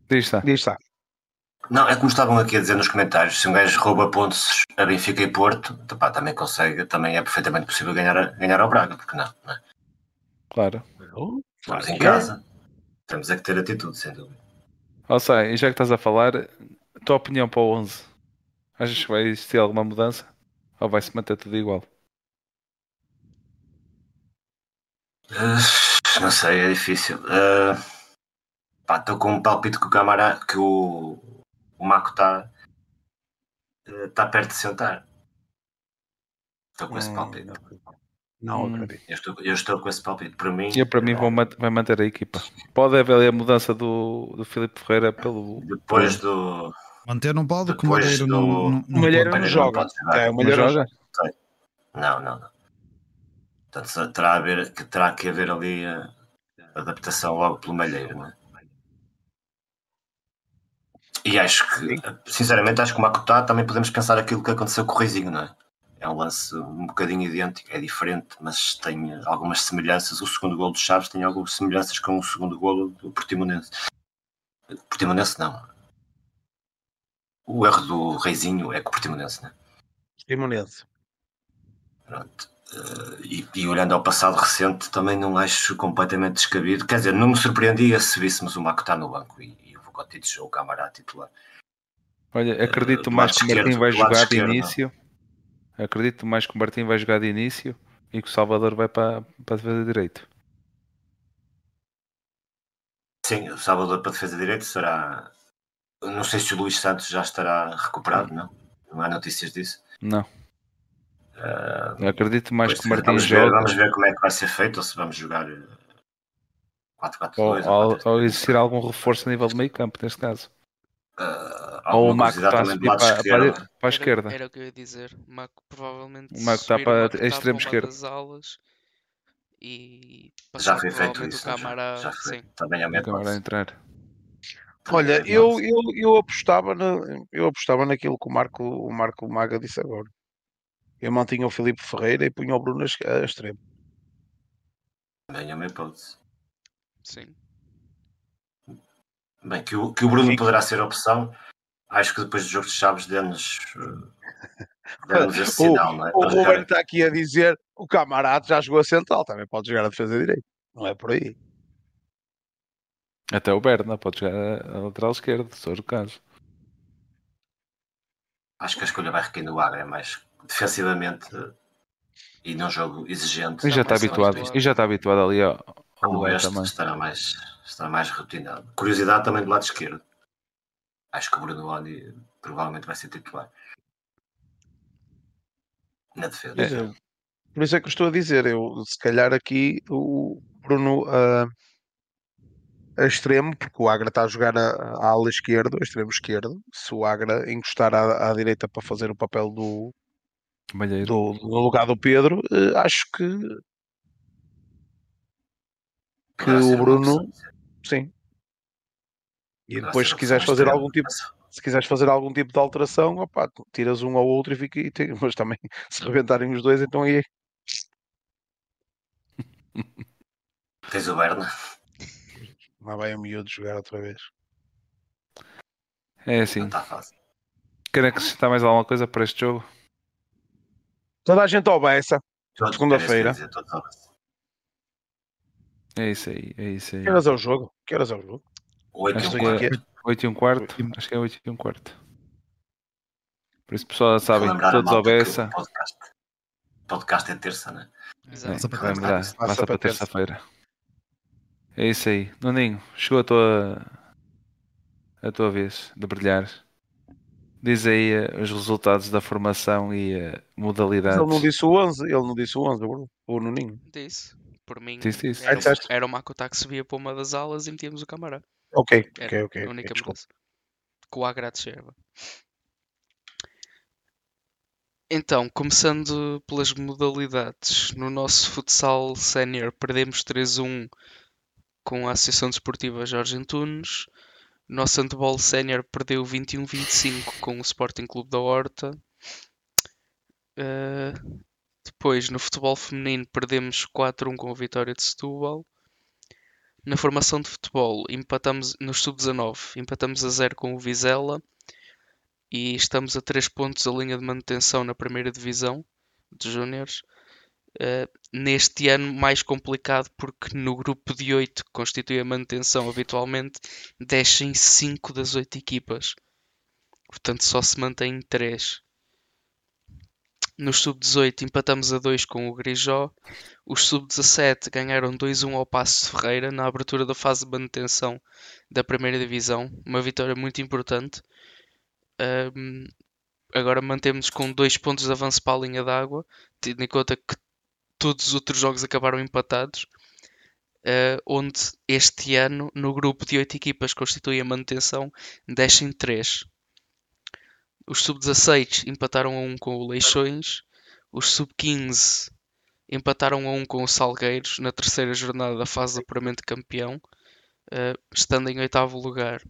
Diz está. Diz está. Não, é como estavam aqui a dizer nos comentários: se um gajo rouba pontos a Benfica e Porto, pá, também consegue, também é perfeitamente possível ganhar, ganhar ao Braga, porque não? não é? Claro. Estamos em casa, temos é que ter atitude, sem dúvida. Ó sai, e já que estás a falar, tua opinião para o 11? Achas que vai existir alguma mudança? Ou vai se manter tudo igual? Uh, não sei, é difícil. Uh, estou com um palpite que o Camara, que o, o Maco está está perto de sentar. Estou com esse Hum, palpite. não. Não Hum. acredito. Eu estou, eu estou com esse palpite. Para mim, Eu, para mim, vou man- vai manter a equipa. Pode haver ali a mudança do, do Filipe Ferreira pelo. depois do. Manter não pode, que o Depois Malheiro do- não, não, O não Malheiro não joga. jogar. É, o Não Malheiro não joga? Não, não, não. Portanto, terá, haver, que terá que haver ali a adaptação logo pelo Malheiro, não é? E acho que, sinceramente, acho que o Makutá também podemos pensar aquilo que aconteceu com o Reizinho, não é? É um lance um bocadinho idêntico, é diferente, mas tem algumas semelhanças. O segundo gol do Chaves tem algumas semelhanças com o segundo gol do Portimonense. Portimonense não. O erro do Reizinho é com o Portimonense, não é? Limonense. Pronto. Eh, e, e olhando ao passado recente, também não acho completamente descabido. Quer dizer, não me surpreendia se víssemos o Makutá no banco e, e o Vocotites ou o Camará titular. Olha, acredito do mais que o Martim vai jogar de início. Acredito mais que o Martim vai jogar de início e que o Salvador vai para, para a defesa direito. Sim, o Salvador para a defesa direita será. Não sei se o Luís Santos já estará recuperado, não? Não há notícias disso. Não. Eh, Acredito mais que o Martim vamos, ver, jogue. vamos ver como é que vai ser feito ou se vamos jogar eh, 4-4-2 Ou, ou ou, 4-3-3. ou existir algum reforço a nível de meio campo, neste caso. Eh, Ou o Maco está a subir para, para, para a esquerda. Era, era o que eu ia dizer. O Maco provavelmente O Maco está subir, para extremo para esquerdo. das alas e Já foi feito provavelmente isso. o já-. Já, foi. Sim. Também é O a hipótese. entrar. Olha, é eu, eu, eu, apostava na, eu apostava naquilo que o Marco, o Marco Maga disse agora. Eu mantinha o Filipe Ferreira e punha o Bruno a a extremo. Também é uma hipótese. Sim. Bem, que o, que o Bruno Sim. poderá ser a opção. Acho que depois do jogo de Chaves deu-nos eh, [LAUGHS] esse O- sinal, não é? O Ruben está aqui a dizer o camarada já jogou a central, também pode jogar a defesa direita. Não é por aí. Até o Berna pode jogar a lateral esquerdo, se for o caso. Acho que a escolha vai recair no Agra, é mais defensivamente eh, e num jogo exigente. E já está habituado, e já está habituado ali ao Como este também. estará mais, estará mais rotinado. Curiosidade também do lado esquerdo. Acho que o Bruno Oni provavelmente vai ser titular. Na defesa. Por isso, por isso é que eu estou a dizer, eu se calhar aqui o Bruno ah, a extremo, porque o Agra está a jogar a, a ala esquerda, o extremo esquerdo. Se o Agra encostar à, à direita para fazer o papel do, do, no lugar do Pedro, eh, acho que, que o Bruno, sim. E depois, se quiseres fazer algum tipo, se quiseres fazer algum tipo de alteração, opá, tiras um ao outro e fica. E tem, [LAUGHS] mas também, se rebentarem os dois, então aí Tens o Berna. lá vai o miúdo jogar outra vez. É Não assim. está fácil. Querem acrescentar mais alguma coisa para este jogo? Toda a gente ao Bessa. Todos- Segunda-feira. era isso que eu ia dizer, todos ao- É isso aí, é isso aí. Que horas é o jogo? Que horas é o jogo? Oito e Acho um que quarto. é 8 e um quarto. Acho que é 8 e um quarto. Por isso, pessoal, já sabem, todos ao malta que o Bessa. Podcast, podcast é terça, né? Exato. Passa para mudar, Passa passa para para terça. terça-feira. É isso aí. Nuninho, chegou a tua, a tua vez de brilhar. Diz aí eh, os resultados da formação e Mas modalidades. ele não disse o 11, ele não disse o 11, o Bruno, o Nuninho. Disse. Por mim, Disse isso. era, Ah, era o Makuta que subia para uma das alas e metíamos o camarão. Ok, Era ok, ok. a única desculpa. mudança. Que o serva. Então, começando pelas modalidades. No nosso futsal sénior perdemos 3-1 com a Associação Desportiva Jorge Antunes. Nosso handball sénior perdeu 21-25 com o Sporting Clube da Horta. Eh, depois, no futebol feminino, perdemos 4-1 com a Vitória de Setúbal. Na formação de futebol, empatamos no sub-19, empatamos a 0 com o Vizela e estamos a 3 pontos da linha de manutenção na primeira divisão de Júniores. Eh, neste ano, mais complicado porque no grupo de 8 que constitui a manutenção habitualmente, descem 5 das 8 equipas, portanto, só se mantém 3. No sub-18 empatamos a 2 com o Grijó. Os sub-17 ganharam 2-1 ao Passo de Ferreira na abertura da fase de manutenção da primeira divisão. Uma vitória muito importante. Ahm, agora mantemos com 2 pontos de avanço para a linha d'água, tendo em conta que todos os outros jogos acabaram empatados. ah, onde este ano, no grupo de 8 equipas que constitui a manutenção, descem 3. Os sub-16 empataram a 1 com o Leixões. Os sub-15 empataram a 1 com o Salgueiros na terceira jornada da fase de apuramento de campeão, eh, estando em oitavo lugar.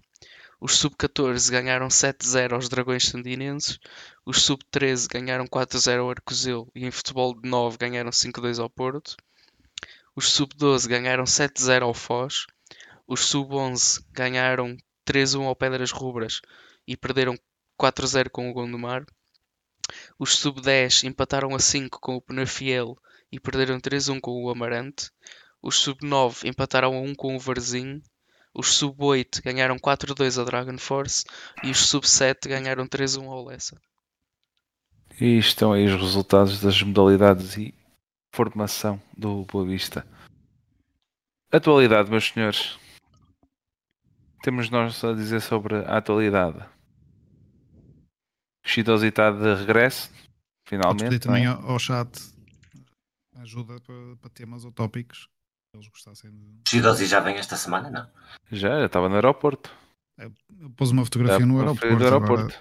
Os sub-14 ganharam 7-0 aos Dragões Sandinenses. Os sub-13 ganharam 4-0 ao Arcozelo e em futebol de 9 ganharam 5-2 ao Porto. Os sub-12 ganharam 7-0 ao Foz. Os sub-11 ganharam 3-1 ao Pedras Rubras e perderam 4-0 com o Gondomar. Os sub-10 empataram a 5 com o Penafiel e perderam 3-1 com o Amarante. Os sub-9 empataram a 1 com o Varzim. Os sub-8 ganharam 4-2 ao Dragon Force e os sub-7 ganharam 3-1 ao Lessa. E estão aí os resultados das modalidades e formação do Boa Vista. Atualidade, meus senhores. Temos nós a dizer sobre a atualidade. Está de regresso, Podes finalmente. pedir também é? ao, ao chat ajuda para, para temas ou tópicos que eles gostassem de. Já vem esta semana, não? Já, já estava no aeroporto. Eu pus uma Já fotografia no aeroporto. do aeroporto.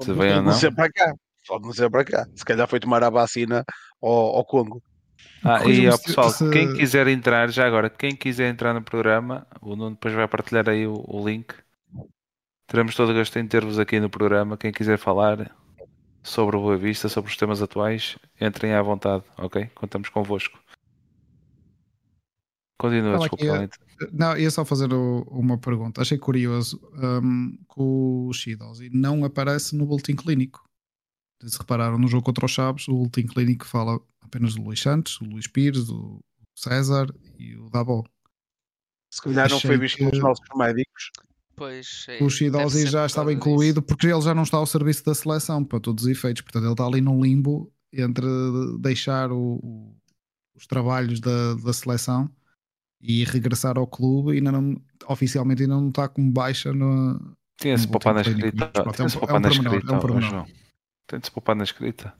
Se vem ou Pode não. ser para cá. Pode não ser para cá. Se calhar foi tomar a vacina ao, ao Congo. Ah, e ó, pessoal, se- quem quiser entrar, já agora, quem quiser entrar no programa, o Nuno depois vai partilhar aí o, o link. Teremos todo o gosto em ter-vos aqui no programa. Quem quiser falar sobre o Boa Vista, sobre os temas atuais, entrem à vontade, ok? Contamos convosco. Continua, Estava desculpa. a- Valente. Não, ia só fazer o- uma pergunta. Achei curioso hum, que o Shidozi não aparece no boletim clínico. Se repararam no jogo contra os Chaves, o boletim clínico fala apenas do Luís Santos, o Luís Pires, o César e o Dabó. Se calhar não foi visto que- pelos nossos médicos. Pois, é, O deve Shidozi ser já estava incluído disso. porque ele já não está ao serviço da seleção para todos os efeitos. Portanto, ele está ali num limbo entre deixar o- os trabalhos da, da seleção e regressar ao clube e ainda não, oficialmente ainda não está como baixa no, Tinha-se no poupar na escrita. é Tinha-se é poupar na escrita, é. Tem-se poupar na escrita.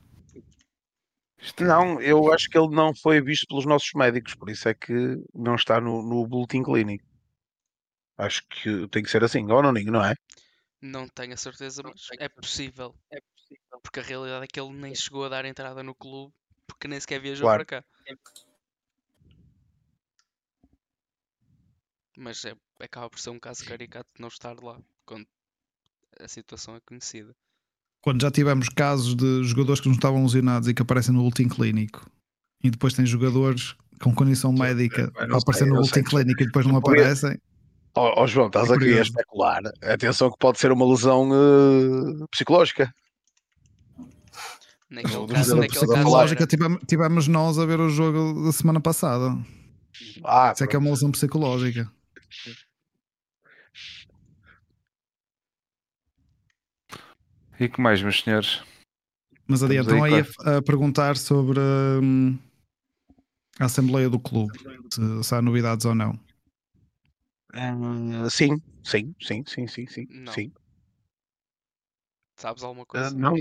Não, eu acho que ele não foi visto pelos nossos médicos, por isso é que não está no, no boletim clínico. Acho que tem que ser assim, ou não, não é? Não tenho a certeza, mas é possível. É possível. Porque a realidade é que ele nem chegou a dar entrada no clube porque nem sequer viajou Claro. para cá. Mas é, acaba por ser um caso caricato de não estar lá quando a situação é conhecida. Quando já tivemos casos de jogadores que não estavam lesionados e que aparecem no último clínico, e depois tem jogadores com condição médica eu a aparecer no último clínico e depois não aparecem. Ó ó, João, estás É aqui a especular. Atenção que pode ser uma lesão eh, psicológica. Naquele Não, caso, naquele caso. Lógica, tivemos, tivemos nós a ver o jogo da semana passada. Ah, Isso é que é uma lesão psicológica. E que mais, meus senhores? Mas adiantam aí aí a, a perguntar sobre hum, a Assembleia do Clube, se, se há novidades ou não. Ah, sim, sim, sim, sim, sim, sim, Não. sim. Sabes alguma ah, coisa? Uh, não.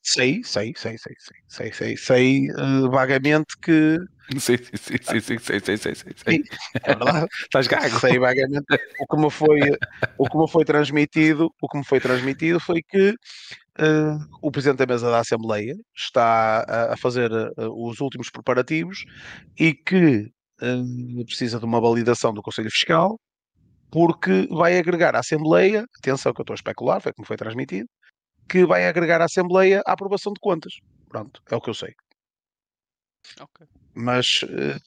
Sei, sei, sei, sei, sei, sei, sei, sei uh, vagamente que. [LAUGHS] Sim, sim, sim, sim, sei, sei, sei, sei, sei. É verdade. [LAUGHS] Estás gago. Sei vagamente o que me foi, o que me foi transmitido, o que me foi transmitido foi que uh, o presidente da mesa da Assembleia está a, a fazer uh, os últimos preparativos e que precisa de uma validação do Conselho Fiscal porque vai agregar à Assembleia atenção que eu estou a especular foi como foi transmitido que vai agregar à Assembleia a aprovação de contas pronto é o que eu sei Ok. mas eh,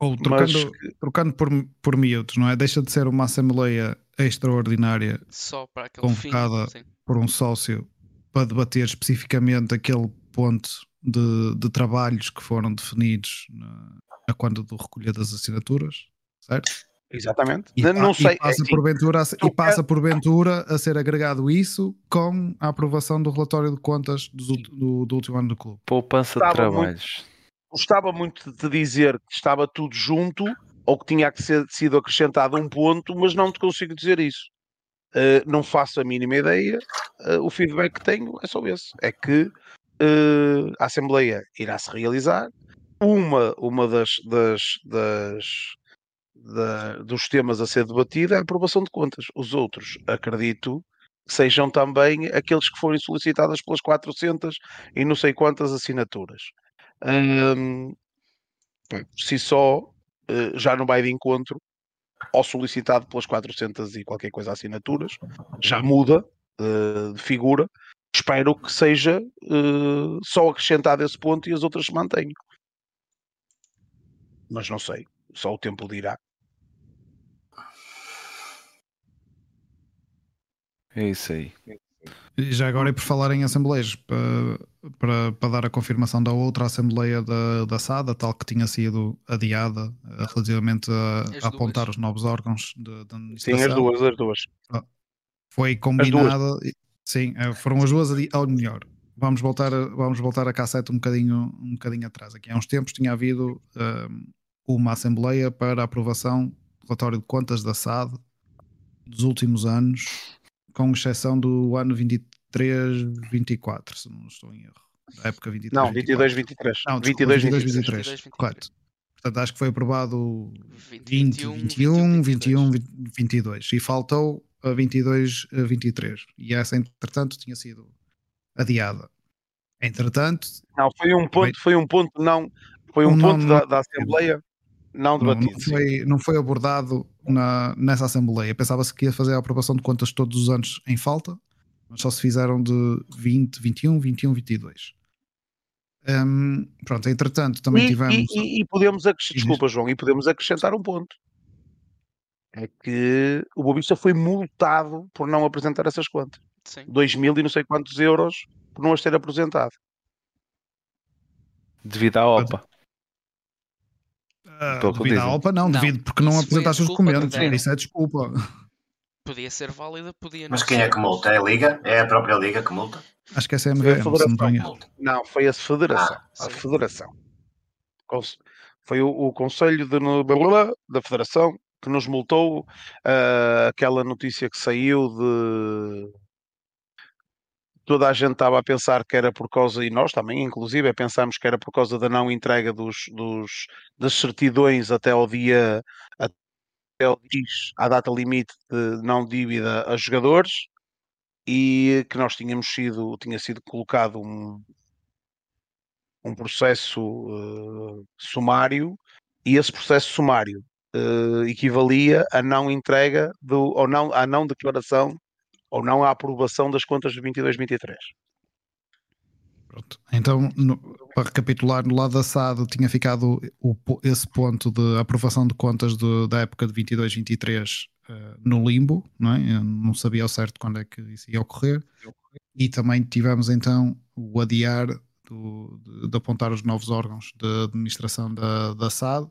Ou mas trocando, trocando por, por miúdos, não é? Deixa de ser uma Assembleia extraordinária Só para aquele fim. Convocada. Sim. por um sócio para debater especificamente aquele ponto de, de trabalhos que foram definidos na, na quando do recolher das assinaturas, certo? Exatamente E, não, e sei é passa assim, porventura a, e passa porventura a ser agregado isso com a aprovação do relatório de contas ult- do, do último ano do clube. Poupança de Estava muito- trabalhos. gostava muito de te dizer que estava tudo junto ou que tinha que ser sido acrescentado um ponto, mas não te consigo dizer isso. Uh, não faço a mínima ideia. Uh, o feedback que tenho é só esse: é que uh, a Assembleia irá se realizar. Uma, uma das, das, das da- dos temas a ser debatido é a aprovação de contas. Os outros, acredito, sejam também aqueles que forem solicitadas pelas 400 e não sei quantas assinaturas. Si só, eh, já não vai de encontro ao solicitado pelas 400 e qualquer coisa assinaturas, já muda eh, de figura. Espero que seja eh, só acrescentado esse ponto e as outras se mantenham. Mas não sei, só o tempo dirá. É isso aí. E já agora, e por falar em assembleias, para, para, para dar a confirmação da outra Assembleia da, da SAD, a tal que tinha sido adiada eh, relativamente a, a apontar os novos órgãos de, de Sim, administração. as duas, as duas. Foi combinada. Sim, eh, foram as duas, ou melhor, vamos voltar, a- vamos voltar a cassete um bocadinho, um bocadinho atrás. Aqui há uns tempos tinha havido ehm, uma Assembleia para a aprovação do relatório de contas da SAD dos últimos anos, com exceção do ano 23-24, se não estou em erro. Da época 23 Não, 22, 23. Não, 22, 22, 23. 23, 23. correto. Portanto, acho que foi aprovado 20, 20, 21, 21, 22 e faltou a 22, a 23 e essa entretanto tinha sido adiada. Entretanto, Não, foi um ponto, foi um ponto não, foi um Um ponto não- da, da Assembleia não debatido. não foi, não foi abordado na, nessa Assembleia. Pensava-se que ia fazer a aprovação de contas todos os anos em falta, mas só se fizeram de 20, 21, 21, 22. Hum, pronto, entretanto, também E, tivemos. e- e- e podemos acrescentar, desculpa João, e podemos acrescentar um ponto. É que o Bobista foi multado por não apresentar essas contas. Sim. 2 mil e não sei quantos euros por não as ter apresentado. Devido à OPA. Ah, pelo que devido à dizem. OPA, não, Não, devido porque não isso apresentaste os documentos. Isso é desculpa. Podia ser válida, podia não Mas quem é que multa? É a Liga? É a própria Liga que multa? Acho que é Foi a CMVM, se não. Não, foi a Federação. Ah, a sim. Federação. Foi o, o Conselho de, da Federação que nos multou ah, aquela notícia que saiu de toda a gente estava a pensar que era por causa, e nós também, inclusive, pensámos que era por causa da não entrega dos, dos- das certidões até ao dia até ao X, à data limite de não dívida a jogadores e que nós tínhamos sido, tinha sido colocado um, um processo eh, sumário e esse processo sumário uh, equivalia a não entrega do, ou não, a não declaração ou não a aprovação das contas de 22-23. Pronto. Então, no, para recapitular, no lado da SAD tinha ficado o, esse ponto de aprovação de contas de, da época de 22-23 uh, no limbo, não é? Eu não sabia ao certo quando é que isso ia ocorrer. E também tivemos então o adiar do, de, de, apontar os novos órgãos de administração da, da SAD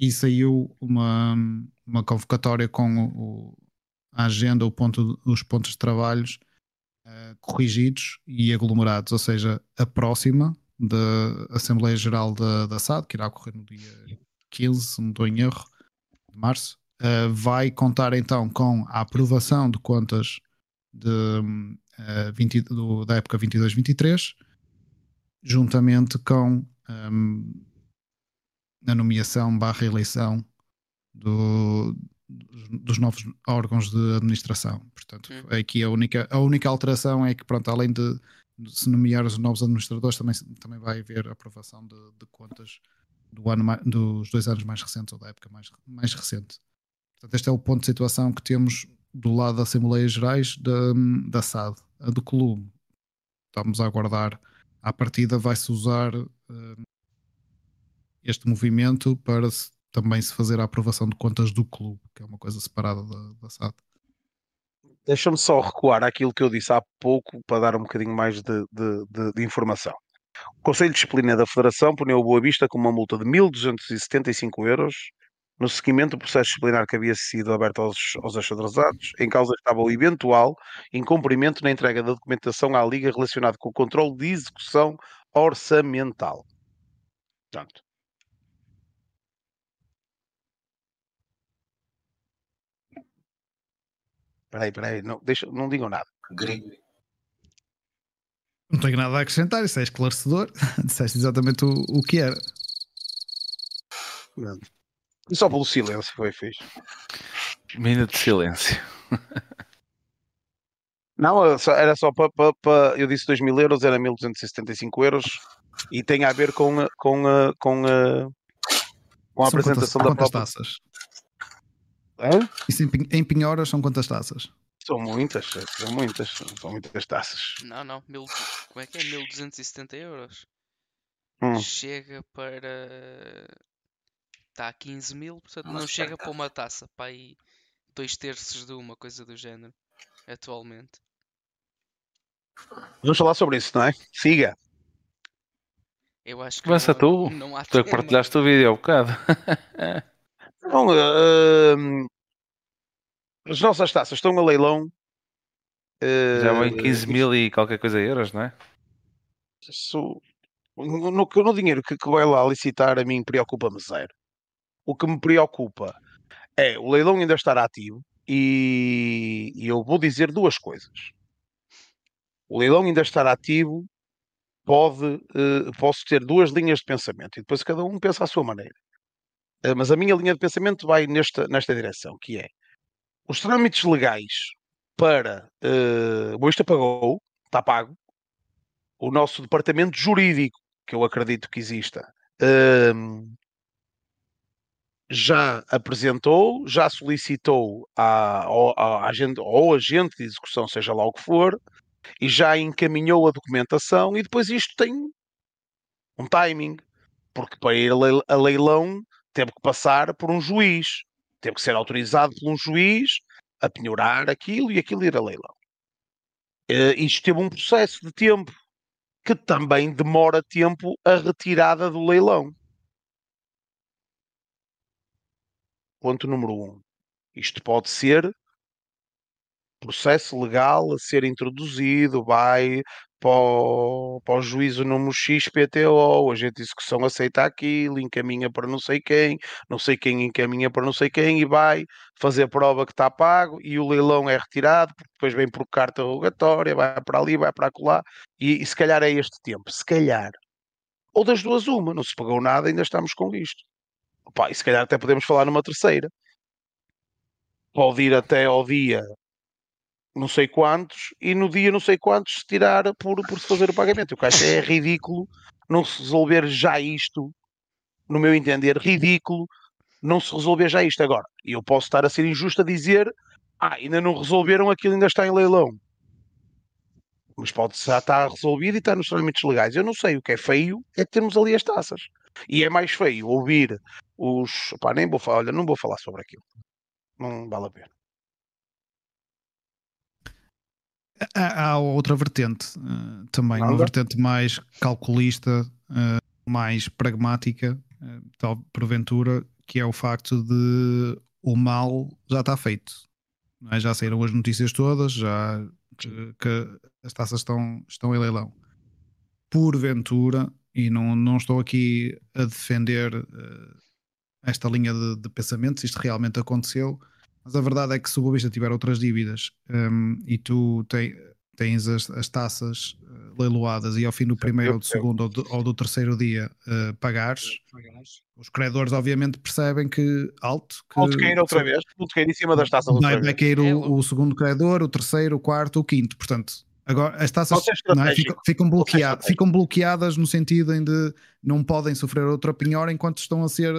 e saiu uma, uma convocatória com o, a agenda, o ponto, os pontos de trabalhos uh, corrigidos e aglomerados, ou seja, a próxima da Assembleia Geral da, da SAD, que irá ocorrer no dia 15, se não estou em erro, de março, uh, vai contar então com a aprovação de contas de, uh, 20, do, da época 22-23, juntamente com um, a nomeação barra eleição do, dos novos órgãos de administração. Portanto, hum. aqui a única, a única alteração é que, pronto, além de, se nomear os novos administradores, também, também vai haver aprovação de, de contas do ano, dos dois anos mais recentes ou da época mais, mais recente. Portanto, este é o ponto de situação que temos do lado da Assembleias Gerais da, da SAD. A do clube, estamos a aguardar. À partida vai-se usar uh, este movimento para se, também se fazer a aprovação de contas do clube, que é uma coisa separada da, da SAD. Deixa-me só recuar aquilo que eu disse há pouco para dar um bocadinho mais de, de, de, de informação. O Conselho de Disciplina da Federação puniu o Boa Vista com uma multa de 1.275 euros no seguimento do processo disciplinar que havia sido aberto aos, aos atrasados. Em causa estava o eventual incumprimento na entrega da documentação à Liga relacionado com o controle de execução orçamental. Portanto, Peraí, peraí, não, deixa, não digam nada. Não tenho nada a acrescentar, isso é esclarecedor. [LAUGHS] Disseste exatamente o, o que era. E só pelo silêncio foi fixe. Minuto de silêncio. Não, era só para. Pa, pa, eu disse 2 mil euros, era 1275 euros e tem a ver com, com, com, com a São apresentação quantas, da própria. taças? É? Isso em, em Pinhoras são quantas taças? São muitas, são muitas, são muitas taças. Não, não, mil, como é que é? 1270 euros. Hum. Chega para. Está a 15 mil, portanto não chega para uma taça, para aí dois terços de uma coisa do género, atualmente. Vamos falar sobre isso, não é? Siga. Eu acho que Começa não, tu. Não há tu partilhaste o vídeo há um bocado. [LAUGHS] Não, uh, as nossas taças estão a leilão. Uh, Já vão em 15 mil e qualquer coisa euros, não é? Isso, no, no, no dinheiro que, que vai lá licitar, a mim preocupa-me zero. O que me preocupa é o leilão ainda estar ativo e, e eu vou dizer duas coisas. O leilão ainda estar ativo pode, uh, posso ter duas linhas de pensamento e depois cada um pensa à sua maneira. Uh, mas a minha linha de pensamento vai nesta, nesta direção, que é os trâmites legais para uh, o isto pagou, está pago. O nosso departamento jurídico, que eu acredito que exista, uh, já apresentou, já solicitou à, ao, à agente, ao agente de execução, seja lá o que for, e já encaminhou a documentação, e depois isto tem um timing, porque para ir a leilão teve que passar por um juiz, teve que ser autorizado por um juiz a penhorar aquilo e aquilo ir a leilão. Uh, isto teve um processo de tempo que também demora tempo a retirada do leilão. Ponto número um. Isto pode ser processo legal a ser introduzido, vai para o, para o juízo número XPTO, o agente de execução aceita aquilo, encaminha para não sei quem, não sei quem encaminha para não sei quem e vai fazer prova que está pago e o leilão é retirado, depois vem por carta rogatória, vai para ali, vai para lá e, e se calhar é este tempo, se calhar. Ou das duas uma, não se pagou nada, ainda estamos com isto. Opa, e se calhar até podemos falar numa terceira. Pode ir até ao dia não sei quantos e no dia não sei quantos se tirar por, por se fazer o pagamento. Eu acho é ridículo não se resolver já isto, no meu entender, ridículo não se resolver já isto agora. E eu posso estar a ser injusto a dizer, ah, ainda não resolveram, aquilo ainda está em leilão. Mas pode já estar resolvido e está nos trâmites legais. Eu não sei, o que é feio é termos ali as taças. E é mais feio ouvir os. Pá, nem vou falar, olha, não vou falar sobre aquilo. Não vale a pena. Há, há outra vertente uh, também, Nada? uma vertente mais calculista, uh, mais pragmática, uh, tal porventura, que é o facto de o mal já está feito. é? Já saíram as notícias todas, já que, que as taças estão, estão em leilão. Porventura, e não, não estou aqui a defender esta linha de, de pensamento, se isto realmente aconteceu, mas a verdade é que se o Boavista tiver outras dívidas um, e tu te, tens as, as taças uh, leiloadas e ao fim do primeiro ou do segundo ou do, ou do terceiro dia uh, pagares, os credores obviamente percebem que alto, que Ponto cair outra vez, ponto cair em cima das taças vai, vai cair É, o, o segundo credor, o terceiro, o quarto, o quinto. Portanto, agora as taças é, ficam, ficam, bloqueadas, ficam bloqueadas no sentido em de não podem sofrer outra penhora enquanto estão a ser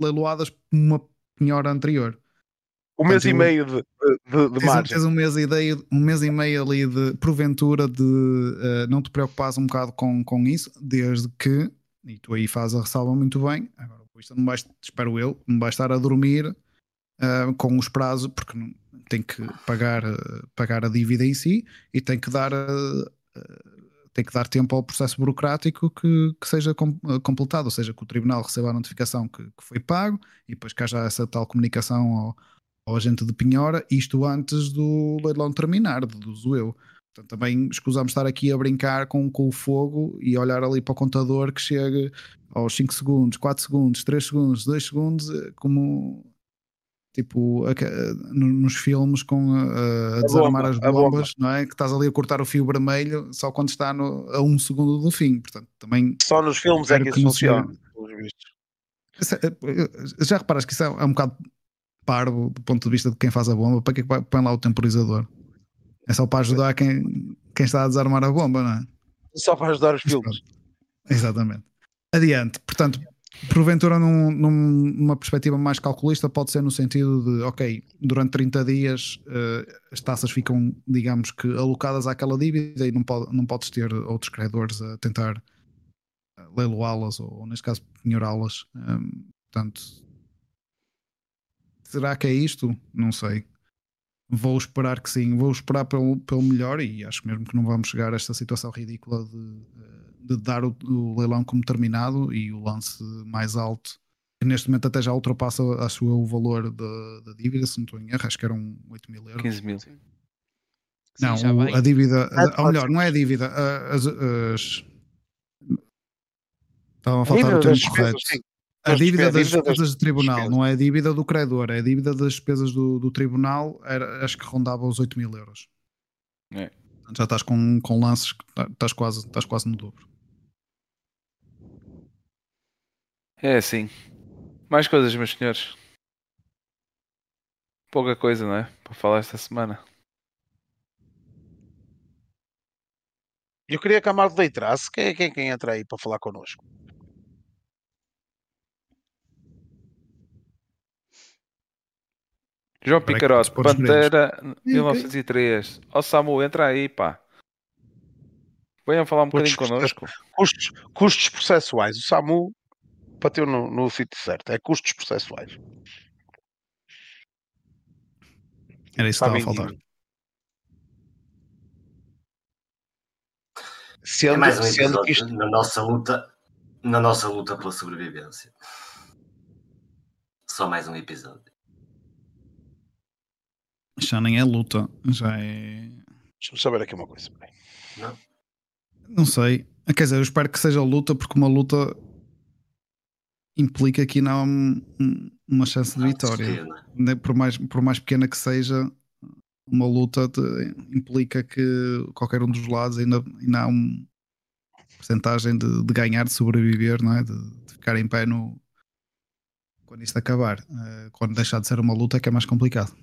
leiloadas por uma penhora anterior. Um mês e meio de, de, de, Tens, um- margem. tens um mês e meio, um mês e meio ali de porventura de eh, não te preocupares um bocado com, com isso, desde que, e tu aí fazes a ressalva muito bem, agora isto não vais, espero eu, não vais estar a dormir eh, com os prazos, porque não, tem que pagar, eh, pagar a dívida em si e tem que dar tem que dar tempo ao processo burocrático que, que seja com- completado, ou seja, que o tribunal receba a notificação que, que foi pago e depois que haja essa tal comunicação ao, ao agente de penhora, isto antes do leilão terminar, deduzo eu. Portanto, também escusamos estar aqui a brincar com, com o fogo e olhar ali para o contador que chegue aos 5 segundos, 4 segundos, 3 segundos, 2 segundos, eh, como tipo a- no- nos filmes com a, a desarmar bomba, as bombas, não é? Que estás ali a cortar o fio vermelho só quando está no- a um segundo do fim. Portanto, também Só nos filmes é que que isso funciona. é- é- Já reparas que isso é é um bocado parvo do ponto de vista de quem faz a bomba? Para que é que põe lá o temporizador? É só para ajudar quem, quem está a desarmar a bomba, não é? Só para ajudar os filmes. Exatamente. Adiante. Portanto, porventura, num- num- numa perspectiva mais calculista, pode ser no sentido de, ok, durante 30 dias eh, as taças ficam, digamos que, alocadas àquela dívida e não, pode, não podes ter outros credores a tentar eh, leiloá-las ou, ou, neste caso, penhorá-las. Hum, portanto, será que é isto? Não sei. Vou esperar que sim, vou esperar pelo, pelo melhor e acho mesmo que não vamos chegar a esta situação ridícula de, eh, de dar o, o leilão como terminado e o lance mais alto, que neste momento até já ultrapassa, acho eu, o valor da, da dívida, se não estou em erro, acho que eram 8 mil euros. 15 mil. Sim. Sim, Não, a dívida, Ah, ou melhor, não é a dívida, a- as. as... Estava a A faltar o termo correto. sim. A dívida das despesas, das de tribunal, despesas. não é a dívida do credor, é a dívida das despesas do, do tribunal, era, acho que rondava os 8 mil euros. É. Já estás com, com lances que tá- estás quase, estás quase no dobro. É assim. Mais coisas, meus senhores. Pouca coisa, não é? Para falar esta semana. Eu queria que a Marta letrasse. Quem é quem, quem entra aí para falar connosco? João Picarote. Pantera 1903. Ó Samu, entra aí, pá. Venham falar um bocadinho connosco. Custos, custos processuais. O SAMU bateu no, no sítio certo. É custos processuais. Era isso que estava a faltar. Sendo, É mais um sendo isto na nossa luta, na nossa luta pela sobrevivência. Só mais um episódio. Já nem é luta, já é. Deixa-me saber aqui uma coisa. Não? Não sei. Quer dizer, eu espero que seja luta, porque uma luta implica que não há um- um- uma chance de Ah, vitória. né, por mais, por mais pequena que seja, uma luta te- implica que qualquer um dos lados ainda, ainda há uma porcentagem de, de ganhar, de sobreviver, não é? de, de ficar em pé no, quando isto acabar. Eh, quando deixar de ser uma luta é que é mais complicado.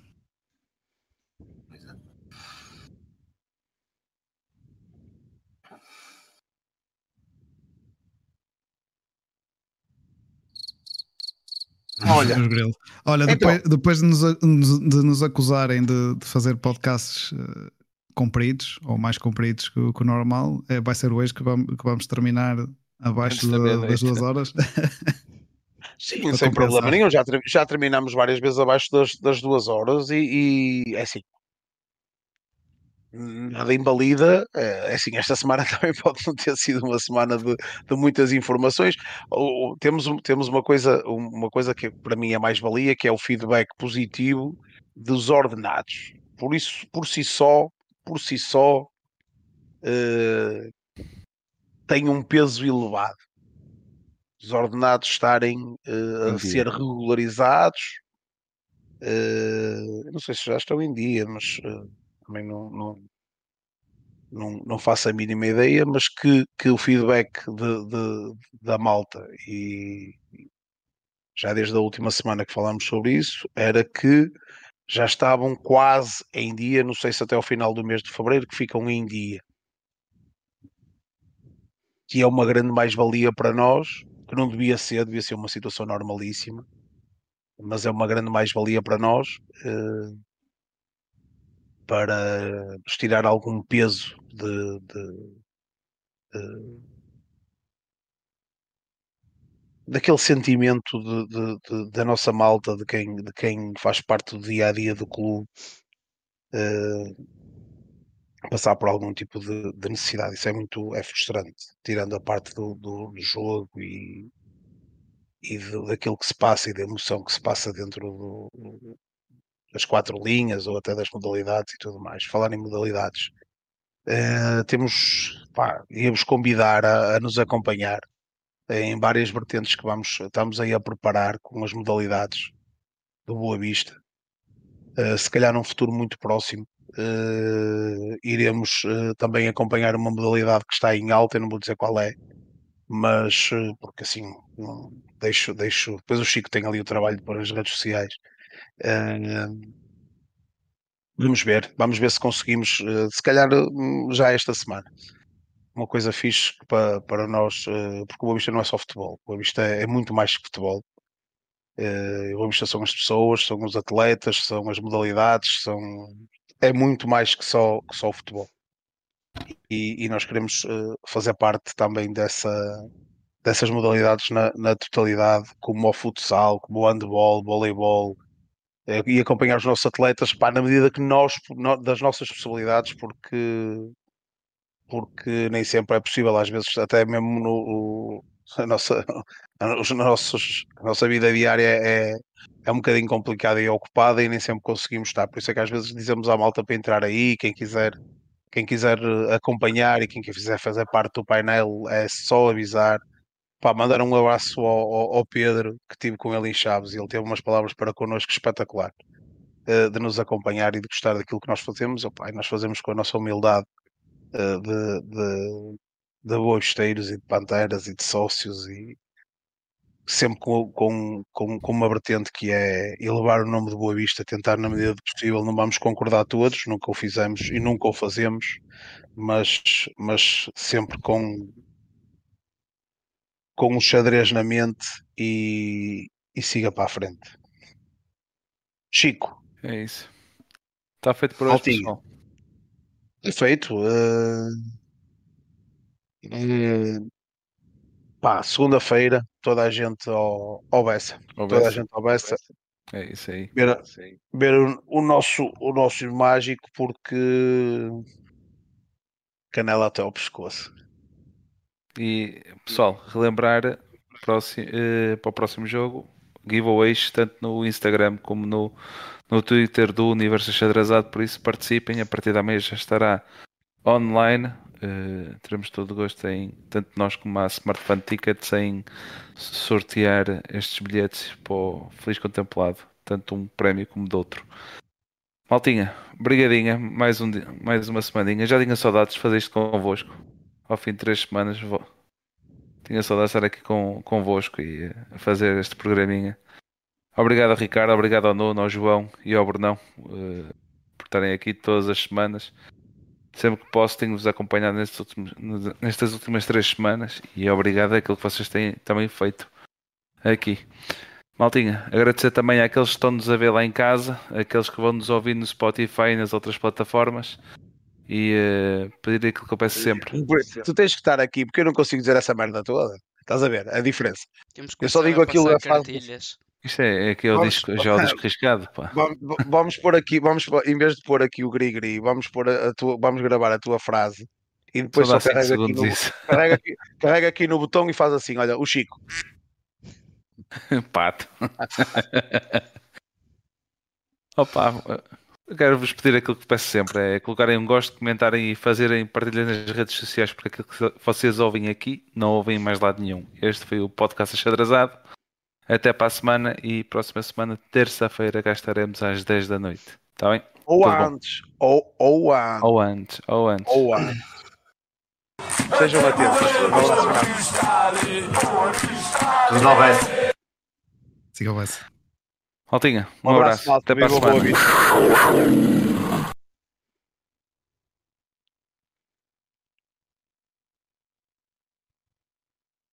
Olha. Olha, Então. depois, depois de, nos, de nos acusarem de, de fazer podcasts eh, compridos ou mais compridos que, o- que o normal, é, vai ser hoje que vamos, que vamos terminar abaixo da das duas horas. [LAUGHS] sim, sem compensar. problema nenhum. Já, já terminamos várias vezes abaixo das, das duas horas e, e é assim. Nada invalida, é assim, esta semana [LAUGHS] também pode não ter sido uma semana de, de muitas informações. Ou- temos, temos uma coisa, uma coisa que para mim é mais valia, que é o feedback positivo dos ordenados. Por isso, por si só, por si só, eh, tem um peso elevado. Os ordenados estarem eh, Em a ser regularizados. eh, eu não sei se já estão em dia, mas eh, também não, não, não, não faço a mínima ideia, mas que, que o feedback de, de- da malta e já desde a última semana que falámos sobre isso, era que já estavam quase em dia, não sei se até ao final do mês de fevereiro, que ficam em dia. Que é uma grande mais-valia para nós, que não devia ser, devia ser uma situação normalíssima, mas é uma grande mais-valia para nós, eh, para tirar algum peso de, de- de- daquele sentimento de- da nossa malta, de quem, de quem faz parte do dia a dia do clube, eh, passar por algum tipo de, de necessidade. Isso é muito é frustrante, tirando a parte do, do- do jogo e, e daquilo que se passa e da emoção que se passa dentro do- das quatro linhas ou até das modalidades e tudo mais. Falar em modalidades, eh, temos, pá, íamos convidar a, a nos acompanhar em várias vertentes que vamos, estamos aí a preparar com as modalidades do Boa Vista. Eh, se calhar num futuro muito próximo, eh, iremos também acompanhar uma modalidade que está em alta, eu não vou dizer qual é, mas porque assim não- deixo, deixo. Depois o Chico tem ali o trabalho para as redes sociais. Vamos ver, vamos ver se conseguimos, eh, se calhar hum, já esta semana. Uma coisa fixe para, para nós, eh, porque o Boa Vista não é só futebol, o Boa Vista é, muito mais que futebol. Eh, o Boa Vista são as pessoas, são os atletas, são as modalidades, são é muito mais que só, que só o futebol. E, e nós queremos fazer parte também dessa, dessas modalidades na, na totalidade, como o futsal, como o handball, voleibol, e acompanhar os nossos atletas pá, na medida que nós, das nossas possibilidades, porque, porque nem sempre é possível, às vezes até mesmo no, a nossa, [LAUGHS] os nossos, a nossa vida diária é, é um bocadinho complicada e ocupada e nem sempre conseguimos estar. Por isso é que às vezes dizemos à malta para entrar aí, quem quiser, quem quiser eh, acompanhar e quem quiser fazer parte do painel é só avisar. Pá, mandar um abraço ao, ao- ao Pedro, que estive com ele em Chaves, e ele teve umas palavras para connosco espetacular, eh, de nos acompanhar e de gostar daquilo que nós fazemos. Opá, e nós fazemos com a nossa humildade eh, de, de, de boavisteiros e de panteras e de sócios e sempre com, com, com, com uma vertente que é elevar o nome de Boa Vista, tentar na medida do possível, não vamos concordar todos, nunca o fizemos e nunca o fazemos, mas, mas sempre com com um xadrez na mente e, e siga para a frente. Chico, É isso. Está feito por hoje, pessoal. Perfeito. eh, eh, pá, segunda-feira, toda a gente ao, ao Bessa. Toda a gente ao Bessa. É isso aí. Ver, ver o, o nosso, o nosso mágico porque canela até ao pescoço. E pessoal, relembrar próximo, eh, para o próximo jogo, giveaways tanto no Instagram como no, no Twitter do Universo Xadrezado, por isso participem, a partir da meia já estará online. eh, teremos todo o gosto em, tanto nós como a Smart Fan Tickets, em sortear estes bilhetes para o Feliz Contemplado, tanto um prémio como de outro. Maltinha, brigadinha, mais, um, mais uma semaninha. Já tinha saudades de fazer isto convosco. Ao fim de três semanas vou, tinha saudade de estar aqui com, convosco e eh, fazer este programinha. Obrigado, Ricardo. Obrigado ao Nuno, ao João e ao Brunão eh, por estarem aqui todas as semanas. Sempre que posso, tenho-vos acompanhado nestes últimos- nestas últimas três semanas e obrigado àquilo que vocês têm também feito aqui. Maltinha, agradecer também àqueles que estão-nos a ver lá em casa, àqueles que vão nos ouvir no Spotify e nas outras plataformas e uh, pedir aquilo que eu peço sempre. Tu tens que estar aqui porque eu não consigo dizer essa merda toda. Estás a ver a diferença? Temos que Eu só digo a aquilo a cartilhas. Isto é, é que o Vamos- disco, já é o disco riscado, pá. Vamos, vamos pôr aqui, vamos em vez de pôr aqui o gri-gri, vamos pôr a, a tua, vamos gravar a tua frase e depois Só só, dá 5 carrega, aqui no, isso. carrega, aqui, carrega aqui no botão e faz assim: olha, o Chico. [LAUGHS] Pato. [LAUGHS] Opa, eu quero-vos pedir aquilo que peço sempre: é colocarem um gosto, comentarem e fazerem partilha nas redes sociais porque aquilo que vocês ouvem aqui não ouvem em mais lado nenhum. Este foi o podcast Achadrazado. Até para a semana e próxima semana, terça-feira, cá estaremos às 10 da noite. Está bem? Ou Tudo antes, ou, ou antes, Ou antes, ou antes. ou antes. Sejam atentos. Tudo bem. Siga o. Maltinha, um, Um abraço, abraço. Até para a semana.